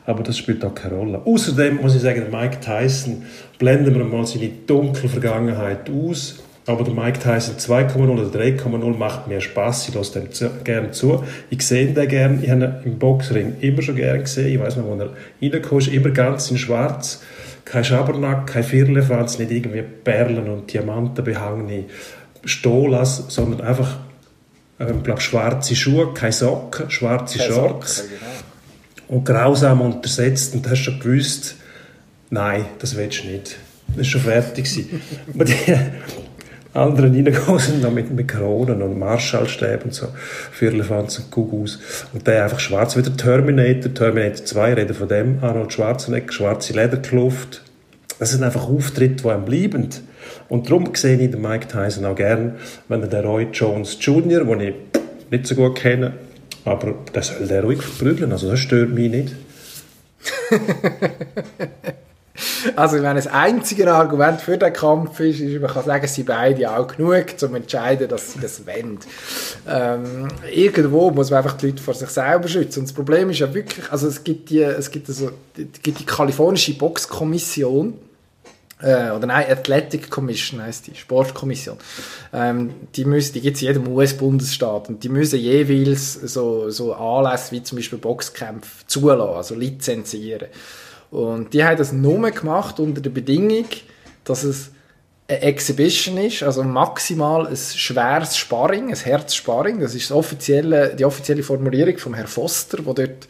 Aber das spielt auch keine Rolle. Außerdem muss ich sagen, Mike Tyson, blenden wir mal seine dunkle Vergangenheit aus. Aber der Mike Tyson 2,0 oder 3,0 macht mir Spaß. Ich lasse dem zu, gerne zu. Ich sehe ihn gerne. Ich habe ihn im Boxring immer schon gerne gesehen. Ich weiß noch, wo er reingekommen ist, immer ganz in schwarz. Kein Schabernack, kein Firlefanz, nicht irgendwie Perlen und Diamanten behangene Stolas, sondern einfach ähm, glaub, schwarze Schuhe, keine Socken, schwarze Keine Shorts Socken, genau. und grausam untersetzt und du hast schon gewusst, nein, das willst du nicht. Das war schon fertig. Aber die anderen reingekommen sind dann mit, mit Kronen und Marschallstäben und so, Firlefanz und Kugus. Und der einfach schwarz, wie der Terminator, Terminator 2, reden von dem, Arnold Schwarzenegger, schwarze Lederkluft. Das sind einfach Auftritte, die einem bleiben. Und darum sehe ich den Mike Tyson auch gern, wenn er den Roy Jones Jr., den ich nicht so gut kenne, aber der soll den ruhig verprügeln, also das stört mich nicht. Also, ich meine, das einzige Argument für den Kampf ist, ist, man kann sagen, sie beide auch genug, um zu entscheiden, dass sie das wollen. Ähm, irgendwo muss man einfach die Leute vor sich selber schützen. Und das Problem ist ja wirklich, also es gibt die, es gibt also, es gibt die kalifornische Boxkommission, äh, oder nein, Athletic Commission heißt die, Sportkommission. Ähm, die müssen, die gibt es in jedem US-Bundesstaat und die müssen jeweils so, so Anlässe wie zum Beispiel Boxkämpfe zulassen, also lizenzieren. Und die haben das nur gemacht unter der Bedingung, dass es eine Exhibition ist, also maximal ein schweres Sparring, ein Herzsparring. Das ist das offizielle, die offizielle Formulierung vom Herrn Foster, der dort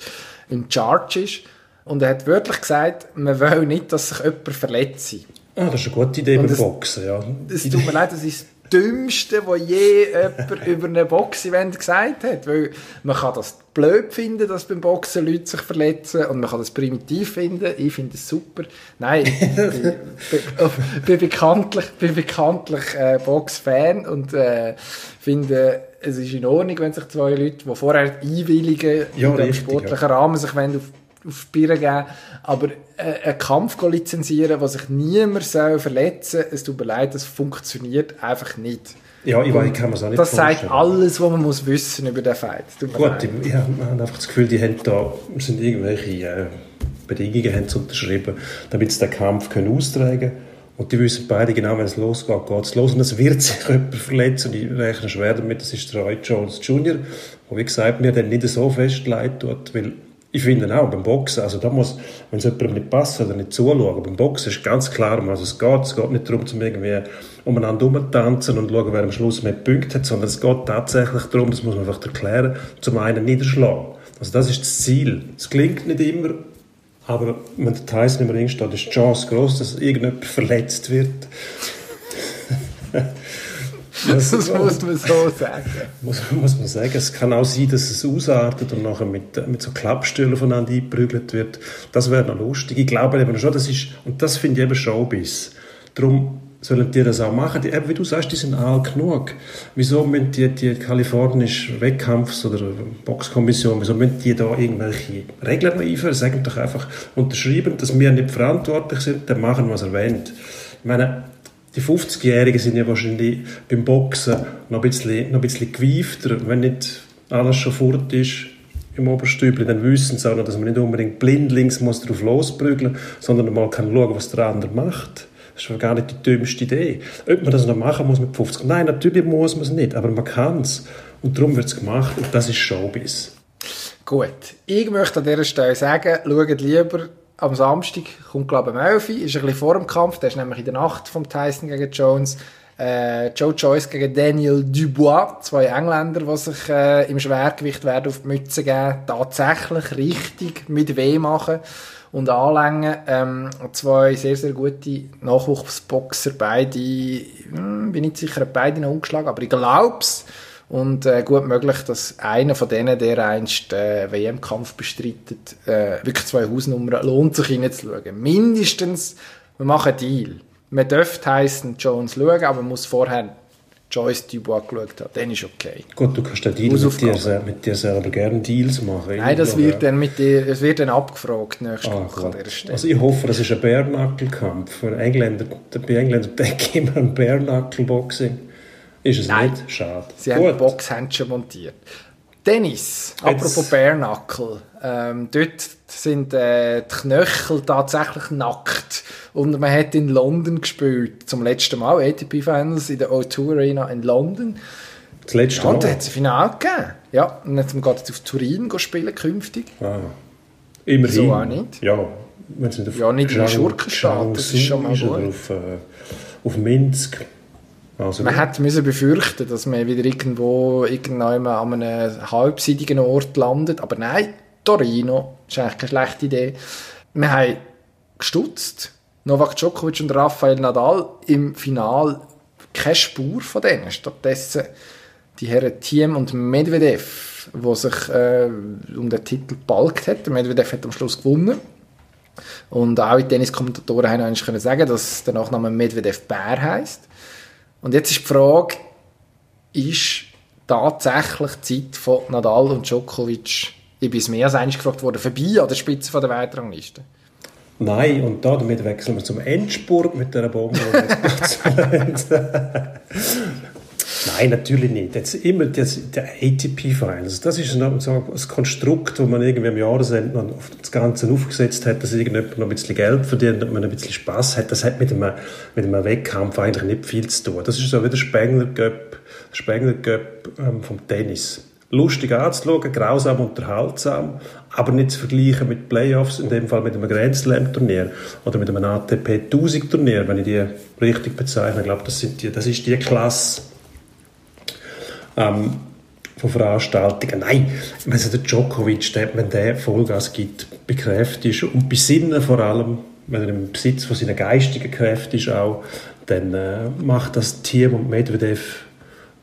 in Charge ist. Und er hat wörtlich gesagt, man will nicht, dass sich jemand verletzt. Ah, das ist eine gute Idee beim das- Boxen, ja. Es tut mir leid, das ist Dümmste, was je jemand über ein Boxevent gesagt hat. Weil man kann das blöd finden, dass beim Boxen Leute sich verletzen und man kann das primitiv finden. Ich finde es super. Nein, ich bin, bekanntlich, bin bekanntlich äh, Box-Fan und äh, finde, es ist in Ordnung, wenn sich zwei Leute, die vorher einwilligen, Ja, in dem richtig, sportlichen Rahmen sich auf auf die Bier geben, aber äh, einen Kampf lizenzieren, wo sich niemand soll verletzen soll, es tut mir leid, das funktioniert einfach nicht. Ja, ich, weiß, ich kann mir es auch nicht Das sagt alles, was man muss wissen über den Fight. Gut, ich, ich habe einfach das Gefühl, die haben da sind irgendwelche äh, Bedingungen haben unterschrieben, damit sie den Kampf können austragen können. Und die wissen beide genau, wenn es losgeht, geht es los. Und es wird sich jemand verletzen. Und ich rechne schwer damit, das ist der Roy Jones Jr., der, wie gesagt, mir dann nicht so fest leid tut, weil ich finde auch, beim Boxen, also da muss, wenn es jemandem nicht passt oder nicht zuschauen, beim Boxen ist ganz klar, um was es geht. Es geht nicht darum, zum irgendwie umeinander rumtanzen und schauen, wer am Schluss mehr Punkte hat, sondern es geht tatsächlich darum, das muss man einfach erklären, zum einen niederschlagen. Also das ist das Ziel. Es klingt nicht immer, aber wenn der Tyson im Ring steht, ist die Chance groß, dass irgendjemand verletzt wird. Das muss man so sagen. muss, muss man sagen. Es kann auch sein, dass es ausartet und nachher mit, mit so Klappstühlen voneinander eingeprügelt wird. Das wäre noch lustig. Ich glaube eben schon, das ist, und das finde ich eben Showbiz. Darum sollen die das auch machen. Die, eben, wie du sagst, die sind alt genug. Wieso müssen die, die kalifornische Wettkampfs- oder Boxkommission, wieso müssen die da irgendwelche Regeln einführen? Sagen doch einfach, unterschreiben, dass wir nicht verantwortlich sind, dann machen, was er will. Ich meine, die 50-Jährigen sind ja wahrscheinlich beim Boxen noch ein bisschen, noch ein bisschen gewiefter. Wenn nicht alles schon fort ist im Oberstübli, dann wissen sie auch noch, dass man nicht unbedingt blindlings muss drauf losprügeln sondern mal kann schauen, was der andere macht. Das ist gar nicht die dümmste Idee. Ob man das noch machen muss mit 50? Nein, natürlich muss man es nicht, aber man kann es. Und darum wird es gemacht und das ist Showbiz. Gut, ich möchte an dieser Stelle sagen, schaut lieber am Samstag, kommt glaube ich am 11 Uhr, ist ein bisschen vor dem Kampf, der ist nämlich in der Nacht vom Tyson gegen Jones. Äh, Joe Joyce gegen Daniel Dubois, zwei Engländer, die sich äh, im Schwergewicht werden auf die Mütze geben, tatsächlich richtig mit weh machen und anlängen. Ähm, zwei sehr, sehr gute Nachwuchsboxer, beide, hm, bin nicht sicher, beide noch umgeschlagen, aber ich glaube es. Und äh, gut möglich, dass einer von denen, der einst äh, WM-Kampf bestreitet, äh, wirklich zwei Hausnummern, lohnt sich reinzuschauen. Mindestens, wir machen einen Deal. Man dürfte heißen Jones schauen, aber man muss vorher Joyce Dubois geschaut haben. Dann ist okay. Gut, du kannst den Deal mit dir, mit dir selber gerne Deals machen. Nein, das wird dann, mit dir, das wird dann abgefragt nächste Ah, Woche an dieser Stelle. Also ich hoffe, das ist ein Bärnackelkampf. Bei Engländern denke ich immer an Bärnackelboxing. Ist es Nein. nicht? Schade. Sie haben Boxhändchen montiert. Dennis, apropos Bärnackel. Ähm, dort sind äh, die Knöchel tatsächlich nackt. Und man hat in London gespielt, zum letzten Mal, ATP Finals in der O2 Arena in London. Das letzte Ja, und da Mal. hat es ein Finale gegeben. Ja, und jetzt geht jetzt auf Turin spielen künftig. Ah. Immerhin. Wieso auch nicht? Ja, wenn es nicht auf Ja, nicht in Chang- Schurkenstaat, das ist schon mal gut. Auf, äh, auf Minsk. Also, Man hätte müssen befürchten, dass man wieder irgendwo irgendwann an einem halbseitigen Ort landet. Aber nein, Torino ist eigentlich keine schlechte Idee. Wir haben gestutzt. Novak Djokovic und Rafael Nadal im Final keine Spur von denen. Stattdessen die Herren Thiem und Medvedev, die sich äh, um den Titel gebalgt hat. Der Medvedev hat am Schluss gewonnen. Und auch die Tenniskommentatoren haben eigentlich können sagen, dass der Nachname Medvedev Bär heißt. Und jetzt ist die Frage, ist tatsächlich die Zeit von Nadal und Djokovic, ich bin es mehr als einmal gefragt worden, vorbei an der Spitze von der Weltrangliste? Nein, und da, damit wechseln wir zum Endspurt mit der Bombe. Nein, natürlich nicht. Jetzt immer das, der ATP-Finals, das ist so so ein Konstrukt, wo man irgendwie am Jahresende auf das Ganze aufgesetzt hat, dass irgendjemand noch ein bisschen Geld verdient und man ein bisschen Spaß hat. Das hat mit einem, mit einem Wettkampf eigentlich nicht viel zu tun. Das ist so wie der Spengler Cup, der Spengler ähm, vom Tennis. Lustig anzuschauen, grausam unterhaltsam, aber nicht zu vergleichen mit Playoffs, in dem Fall mit einem Grand Slam Turnier oder mit einem ATP 1000 Turnier, wenn ich die richtig bezeichne. Ich glaube, das, sind die, das ist die Klasse ähm, von Veranstaltungen. Nein, wenn der Djokovic, wenn der Vollgas gibt, bekräftigt und besinnen vor allem, wenn er im Besitz von seinen geistigen Kräften ist auch, dann äh, macht das Team und Medvedev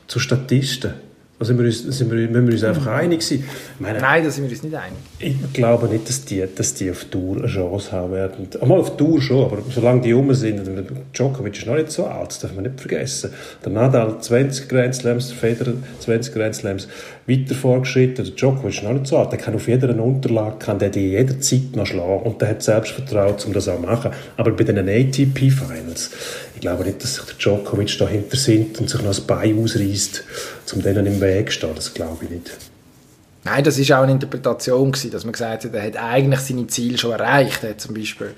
zu Statisten. Da sind wir uns, sind wir, müssen wir uns einfach einig sein. Meine, Nein, da sind wir uns nicht einig. Ich glaube nicht, dass die, dass die auf Tour eine Chance haben werden. Einmal auf Tour schon, aber solange die rum sind, Djokovic ist noch nicht so alt, das darf man nicht vergessen. Der Nadal 20 Grand Slams, der Federer 20 Grand Slams, weiter vorgeschritten. Der Djokovic ist noch nicht so alt, der kann auf jeder Unterlage, kann der die jederzeit noch schlagen und der hat Selbstvertrauen, um das auch zu machen. Aber bei den ATP-Finals, ich glaube nicht, dass sich der Djokovic dahinter sind und sich noch das Bein ausreißt, um denen im Weg zu stehen. Das glaube ich nicht. Nein, das ist auch eine Interpretation dass man gesagt hat, er hat eigentlich seine Ziele schon erreicht. Er hat zum Beispiel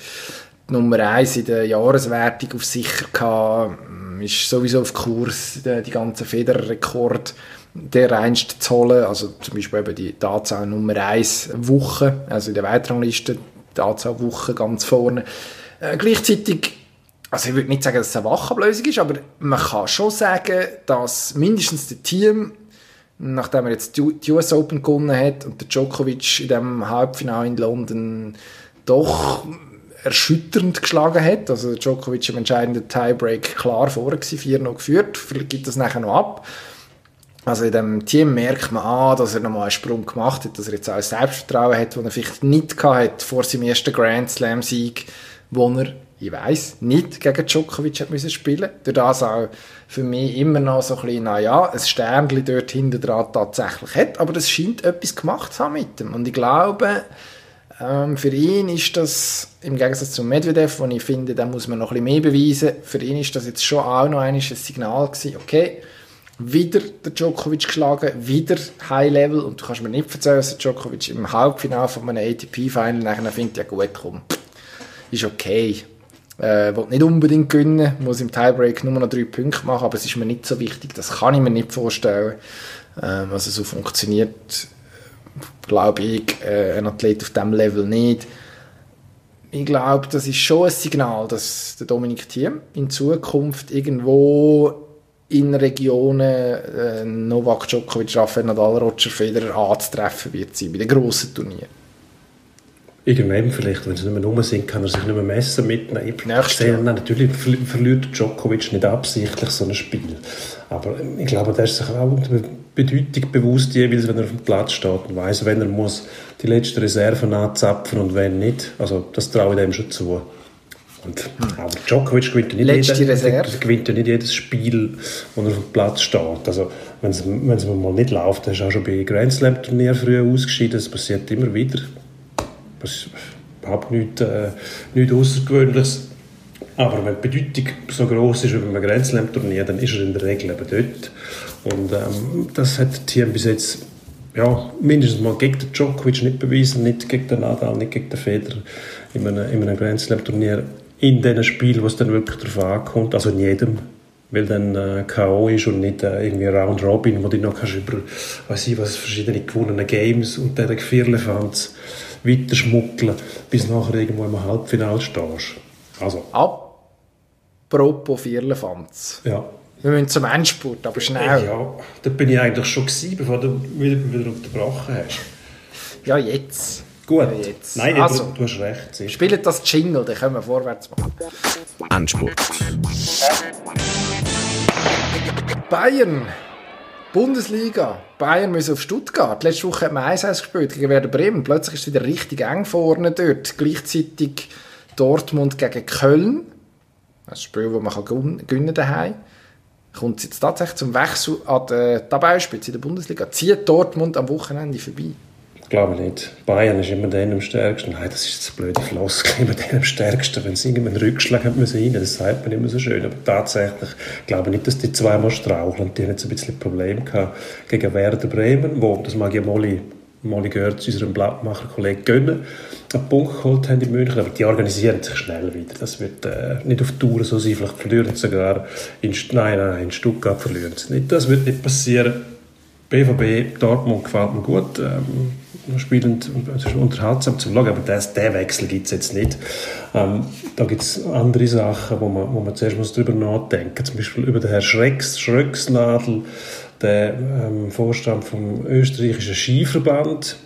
Nummer 1 in der Jahreswertung auf sicher gehabt, ist sowieso auf Kurs, die, die ganzen Federrekord der einst zu holen, also zum Beispiel eben die, die Nummer 1 Woche, also in der Weltrangliste die Wochen ganz vorne. Äh, gleichzeitig also ich würde nicht sagen, dass es eine Wachablösung ist, aber man kann schon sagen, dass mindestens das Team, nachdem er jetzt die US Open gewonnen hat und der Djokovic in dem Halbfinale in London doch erschütternd geschlagen hat, also Djokovic im entscheidenden Tiebreak klar vorne gewesen, 4 noch geführt, gibt das nachher noch ab. Also in dem Team merkt man an, dass er nochmal einen Sprung gemacht hat, dass er jetzt auch ein Selbstvertrauen hat, das er vielleicht nicht gehabt vor seinem ersten Grand Slam Sieg, wo er ich weiß nicht gegen Djokovic hat müssen spielen. Durch das auch für mich immer noch so ein bisschen, naja, ein Sternchen dort hinter dran tatsächlich hat, aber das scheint etwas gemacht zu haben mit ihm. Und ich glaube, ähm, für ihn ist das, im Gegensatz zu Medvedev, wo ich finde, da muss man noch ein bisschen mehr beweisen, für ihn ist das jetzt schon auch noch ein Signal gewesen, okay, wieder der Djokovic geschlagen, wieder High Level und du kannst mir nicht erzählen, dass der Djokovic im Halbfinale von einem ATP-Final nachher findet, ja gut, komm, ist okay. Äh, will nicht unbedingt gewinnen, muss im Tiebreak nur noch drei Punkte machen, aber es ist mir nicht so wichtig, das kann ich mir nicht vorstellen. Ähm, also so funktioniert, glaube ich, äh, ein Athlet auf diesem Level nicht. Ich glaube, das ist schon ein Signal, dass der Dominik Thiem in Zukunft irgendwo in Regionen äh, Novak Djokovic, Rafael Nadal, Roger Federer anzutreffen wird sein, bei den grossen Turnieren. Irgendwann vielleicht, wenn sie nicht mehr rum sind, kann er sich nicht mehr messen mitnehmen. Ich sehe, natürlich verliert Djokovic nicht absichtlich so ein Spiel. Aber ich glaube, der ist sich auch der Bedeutung bewusst, jeweils, wenn er auf dem Platz steht und weiss, wenn er muss die letzten Reserven anzapfen und wenn nicht. Also das traue ich dem schon zu. Und. Aber Djokovic gewinnt ja, nicht jedes, gewinnt ja nicht jedes Spiel, wo er auf dem Platz steht. Also, wenn es, mal nicht läuft, dann ist auch schon bei Grand Slam Turnier früher ausgeschieden. Das passiert immer wieder. Das ist überhaupt nichts, äh, nichts Außergewöhnliches. Aber wenn die Bedeutung so groß ist wie beim Grand Slam Turnier, dann ist er in der Regel eben dort. Und ähm, das hat das Team bis jetzt ja, mindestens mal gegen den Djokovic nicht bewiesen, nicht gegen den Nadal, nicht gegen den Federer in einem, in einem Grand Slam Turnier. In diesen Spielen, wo es dann wirklich darauf ankommt, also in jedem, weil dann äh, K.O. ist und nicht äh, irgendwie Round Robin, wo du noch kannst über, weiß ich was, verschiedene gewonnene Games und dann Vierlefanz weiter schmuggeln, bis nachher irgendwo im Halbfinale stehst. Also. Apropos Vierlefanz. Ja. Wir müssen zum Endspurt, aber schnell. Ja, da bin ich eigentlich schon gewesen, bevor du wieder, wieder unterbrochen hast. Ja, jetzt. Gut. Ja, jetzt. Nein, also, du, du hast recht. Sicher. Spielt das Jingle, dann können wir vorwärts machen. Endspurt. Bayern Bundesliga. Bayern müssen auf Stuttgart. Letzte Woche hat man 1 gespielt gegen Werder Bremen. Plötzlich ist es wieder richtig eng vorne dort. Gleichzeitig Dortmund gegen Köln. Ein Spiel, das man kann gewinnen daheim. Kommt es jetzt tatsächlich zum Wechsel an der Tabellenspitze in der Bundesliga? Zieht Dortmund am Wochenende vorbei? Glaube nicht. Bayern ist immer der am stärksten. Nein, das ist das blöde Floskel, immer der am stärksten. Wenn sie irgendeinen Rückschlag haben müssen rein, das sagt man immer so schön. Aber tatsächlich glaube ich nicht, dass die zweimal straucheln. Die haben jetzt ein bisschen Problem gehabt gegen Werder Bremen, wo, das mag ja Molly, Molly zu unserem Blattmacher-Kollegen gönnen, einen Punkt geholt haben in München, aber die organisieren sich schnell wieder. Das wird äh, nicht auf Tour so sein, vielleicht verlieren sie sogar in, nein, nein, in Stuttgart verlieren sie nicht. Das wird nicht passieren. BVB Dortmund gefällt mir gut. Ähm, spielend, ist unterhaltsam zu schauen, aber das, den Wechsel gibt es jetzt nicht. Ähm, da gibt es andere Sachen, wo man, wo man zuerst muss darüber nachdenken. Zum Beispiel über den Herrn Schrecks, Schröcksnadel, der ähm, Vorstand vom österreichischen Skiverband.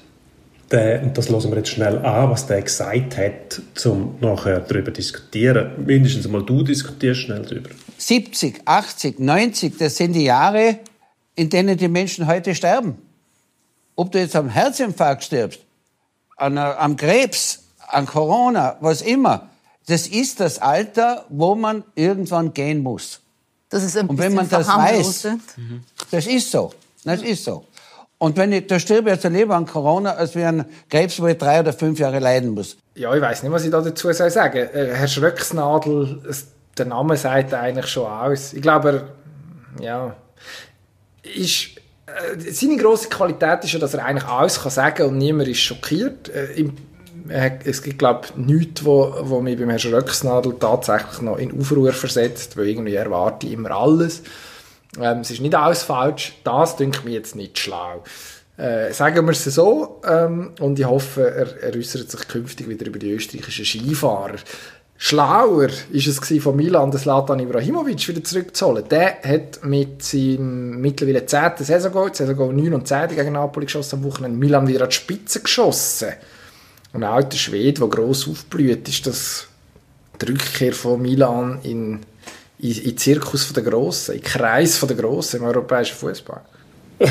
der, und das hören wir jetzt schnell an, was der gesagt hat, um nachher darüber zu diskutieren. Mindestens mal du diskutierst schnell darüber. 70, 80, 90, das sind die Jahre, in denen die Menschen heute sterben. Ob du jetzt am Herzinfarkt stirbst, an, am Krebs, an Corona, was immer, das ist das Alter, wo man irgendwann gehen muss. Das ist ein Und wenn man das weiß, das ist so. Das ist so. Und wenn ich, da stirbe ich jetzt lieber an Corona, als wie an Krebs, wo ich drei oder fünf Jahre leiden muss. Ja, ich weiß nicht, was ich da dazu soll sagen äh, Herr Schröcksnadel, der Name sagt eigentlich schon aus. Ich glaube, er, ja, ist, seine grosse Qualität ist ja, dass er eigentlich alles kann sagen und niemand ist schockiert. Äh, es gibt, glaube ich, nichts, wo, wo mich beim Herrn Schröcksnadel tatsächlich noch in Aufruhr versetzt, weil irgendwie erwarte ich immer alles. Ähm, es ist nicht alles falsch. Das denke mir jetzt nicht schlau. Äh, sagen wir es so. Ähm, und ich hoffe, er, er äußert sich künftig wieder über die österreichischen Skifahrer. Schlauer ist es von Milan, das Latan Ibrahimovic wieder zurückzuholen. Der hat mit seinem mittlerweile 10. Saisongoal, Saisongoal 9 und 10 gegen Napoli geschossen am Wochenende, Milan wieder an die Spitze geschossen. Und ein alter Schwede, der gross aufblüht, ist das die Rückkehr von Milan in den Zirkus der Grossen, in den Kreis der Grossen im europäischen Fußball?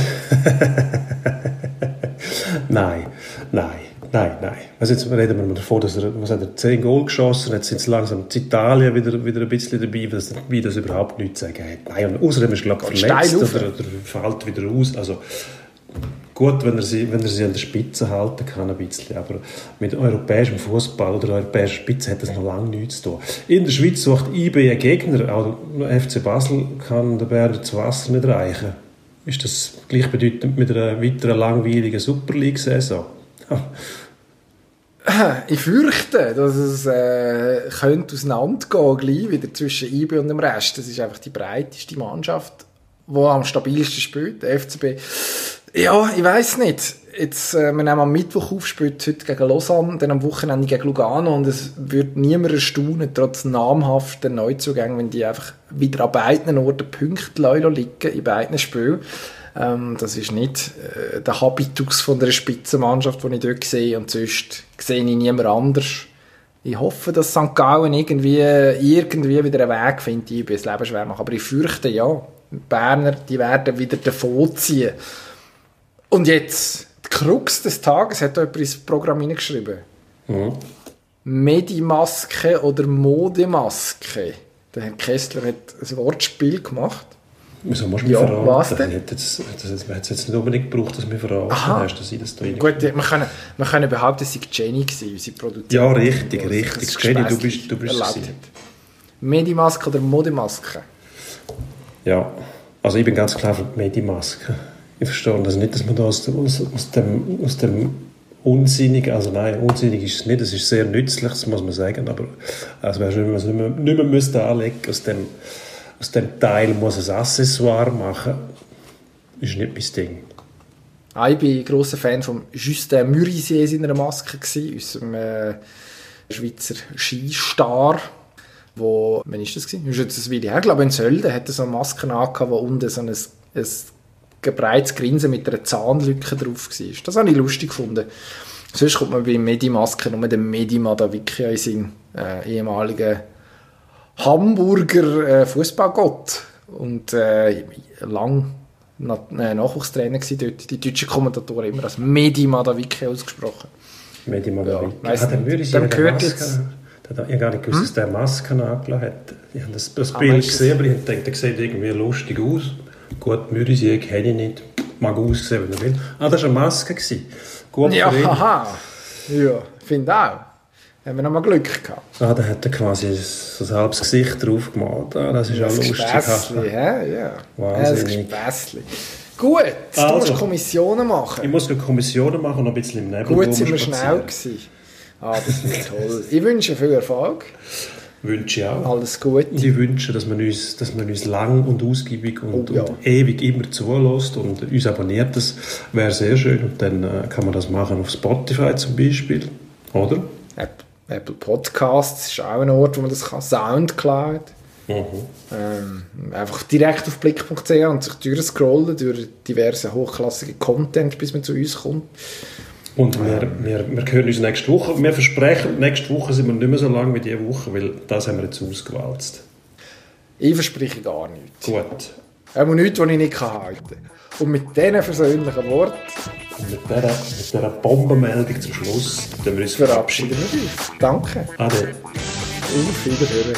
nein, nein, nein, nein. Also jetzt reden wir mal davon, dass er, was hat er, 10 Goal geschossen hat, jetzt sind es langsam in Italien wieder, wieder ein bisschen dabei, wie das, wie das überhaupt nichts zu sagen hat. Nein, und außerdem ist glaube verletzt oder, oder fällt wieder aus. Also, gut, wenn er, sie, wenn er sie an der Spitze halten kann, ein bisschen. Aber mit europäischem Fußball oder europäischer Spitze hat das noch lange nichts zu tun. In der Schweiz sucht IB einen Gegner. Auch FC Basel kann der Berner zu Wasser nicht reichen. Ist das gleichbedeutend mit einer weiteren langweiligen Super League-Saison? Ich fürchte, dass es äh, könnte auseinandergehen gleich wieder zwischen IB und dem Rest. Das ist einfach die breiteste Mannschaft, die am stabilsten spielt. Der FCB ja, ich weiß nicht. Jetzt, äh, wir nehmen am Mittwoch auf, spielt heute gegen Lausanne, dann am Wochenende gegen Lugano und es wird niemand erstaunen, trotz namhafter Neuzugänge, wenn die einfach wieder an beiden Orten Punkte liegen, in beiden Spielen. Ähm, das ist nicht äh, der Habitus von der Spitzenmannschaft, den ich dort sehe und sonst sehe ich niemand anders. Ich hoffe, dass St. Gallen irgendwie, irgendwie wieder einen Weg findet, die das Leben schwer machen. Aber ich fürchte, ja, die Berner, die werden wieder davon ziehen. Und jetzt, die Krux des Tages hat jemand ins Programm hineingeschrieben. Mhm. Medimaske oder Modemaske. Der Herr Kessler hat ein Wortspiel gemacht. Wieso musst du mich ja, verraten? Was denn? Jetzt, das hat es jetzt nicht unbedingt gebraucht, dass wir verraten Aha. hast, dass ich das da Gut, wir können, wir können behaupten, es sei Jenny gewesen, unsere Produzentin. Ja, richtig, richtig. Jenny, du bist, du bist es Medimaske oder Modemaske? Ja, also ich bin ganz klar für Medimaske. Ich verstehe das nicht, dass man da aus, aus, aus dem, aus dem Unsinnigen, also nein, unsinnig ist es nicht, es ist sehr nützlich, das muss man sagen, aber also wenn man es nicht mehr, nicht mehr müsste anlegen aus dem, aus dem Teil muss es Accessoire machen, ist nicht mein Ding. Ah, ich ein grosser Fan von Justin Murisier in seiner Maske, unserem äh, Schweizer Skistar wo, wann ist das gewesen? Ist jetzt ein Video her, glaube in Sölden hat er so eine Maske angehabt, wo unten so ein, ein breites Grinsen mit einer Zahnlücke drauf war. Das habe ich lustig gefunden. Sonst kommt man bei Medimaske nur den Medima da wirklich in seinen äh, ehemaligen Hamburger äh, Fußballgott und äh, lang Na äh, Nachwuchstrainer war dort. Die deutschen Kommentatoren immer als Medima da wirklich ausgesprochen. Medima da ja, weiss Dann gehört jetzt... Ich habe gar nicht gewusst, hm? dass der Masken angelassen hat. Ich habe das, das ah, Bild gesehen, aber ich gedacht, der sieht irgendwie lustig aus. Gut, Mürisier kenne ich nicht. Mag aussehen, wenn er will. Ah, das war eine Maske. Gut ja, haha. Ja, finde auch. Haben wir noch mal Glück gehabt. Ah, da hat er quasi so ein halbes Gesicht drauf gemalt. Ah, das ist auch lustig. Späßli, ja, ja. Wahnsinnig. Gut, also, du musst Kommissionen machen. Ich muss Kommissionen machen und ein bisschen im Nebel Gut, sind wir schnell gewesen. Ah, das ist toll. Ich wünsche viel Erfolg wünsche ich auch. Alles Gute. Und ich wünsche, dass man uns, dass man uns lang und ausgiebig und, oh, ja. und ewig immer zulässt und uns abonniert. Das wäre sehr schön. Und dann äh, kann man das machen auf Spotify zum Beispiel, oder? Apple Podcasts ist auch ein Ort, wo man das kann. Soundcloud. Mhm. Ähm, einfach direkt auf blick.ch und sich durchscrollen durch diverse hochklassige Content, bis man zu uns kommt. Und wir, wir, wir hören uns nächste Woche. Wir versprechen, nächste Woche sind wir nicht mehr so lang wie diese Woche, weil das haben wir jetzt ausgewalzt. Ich verspreche gar nichts. Gut. Auch nichts, was ich nicht halten kann. Und mit diesen versöhnlichen Worten Und mit dieser, mit dieser Bombenmeldung zum Schluss dann wir uns verabschieden wir uns. Danke. Ade. Auf Wiederhören.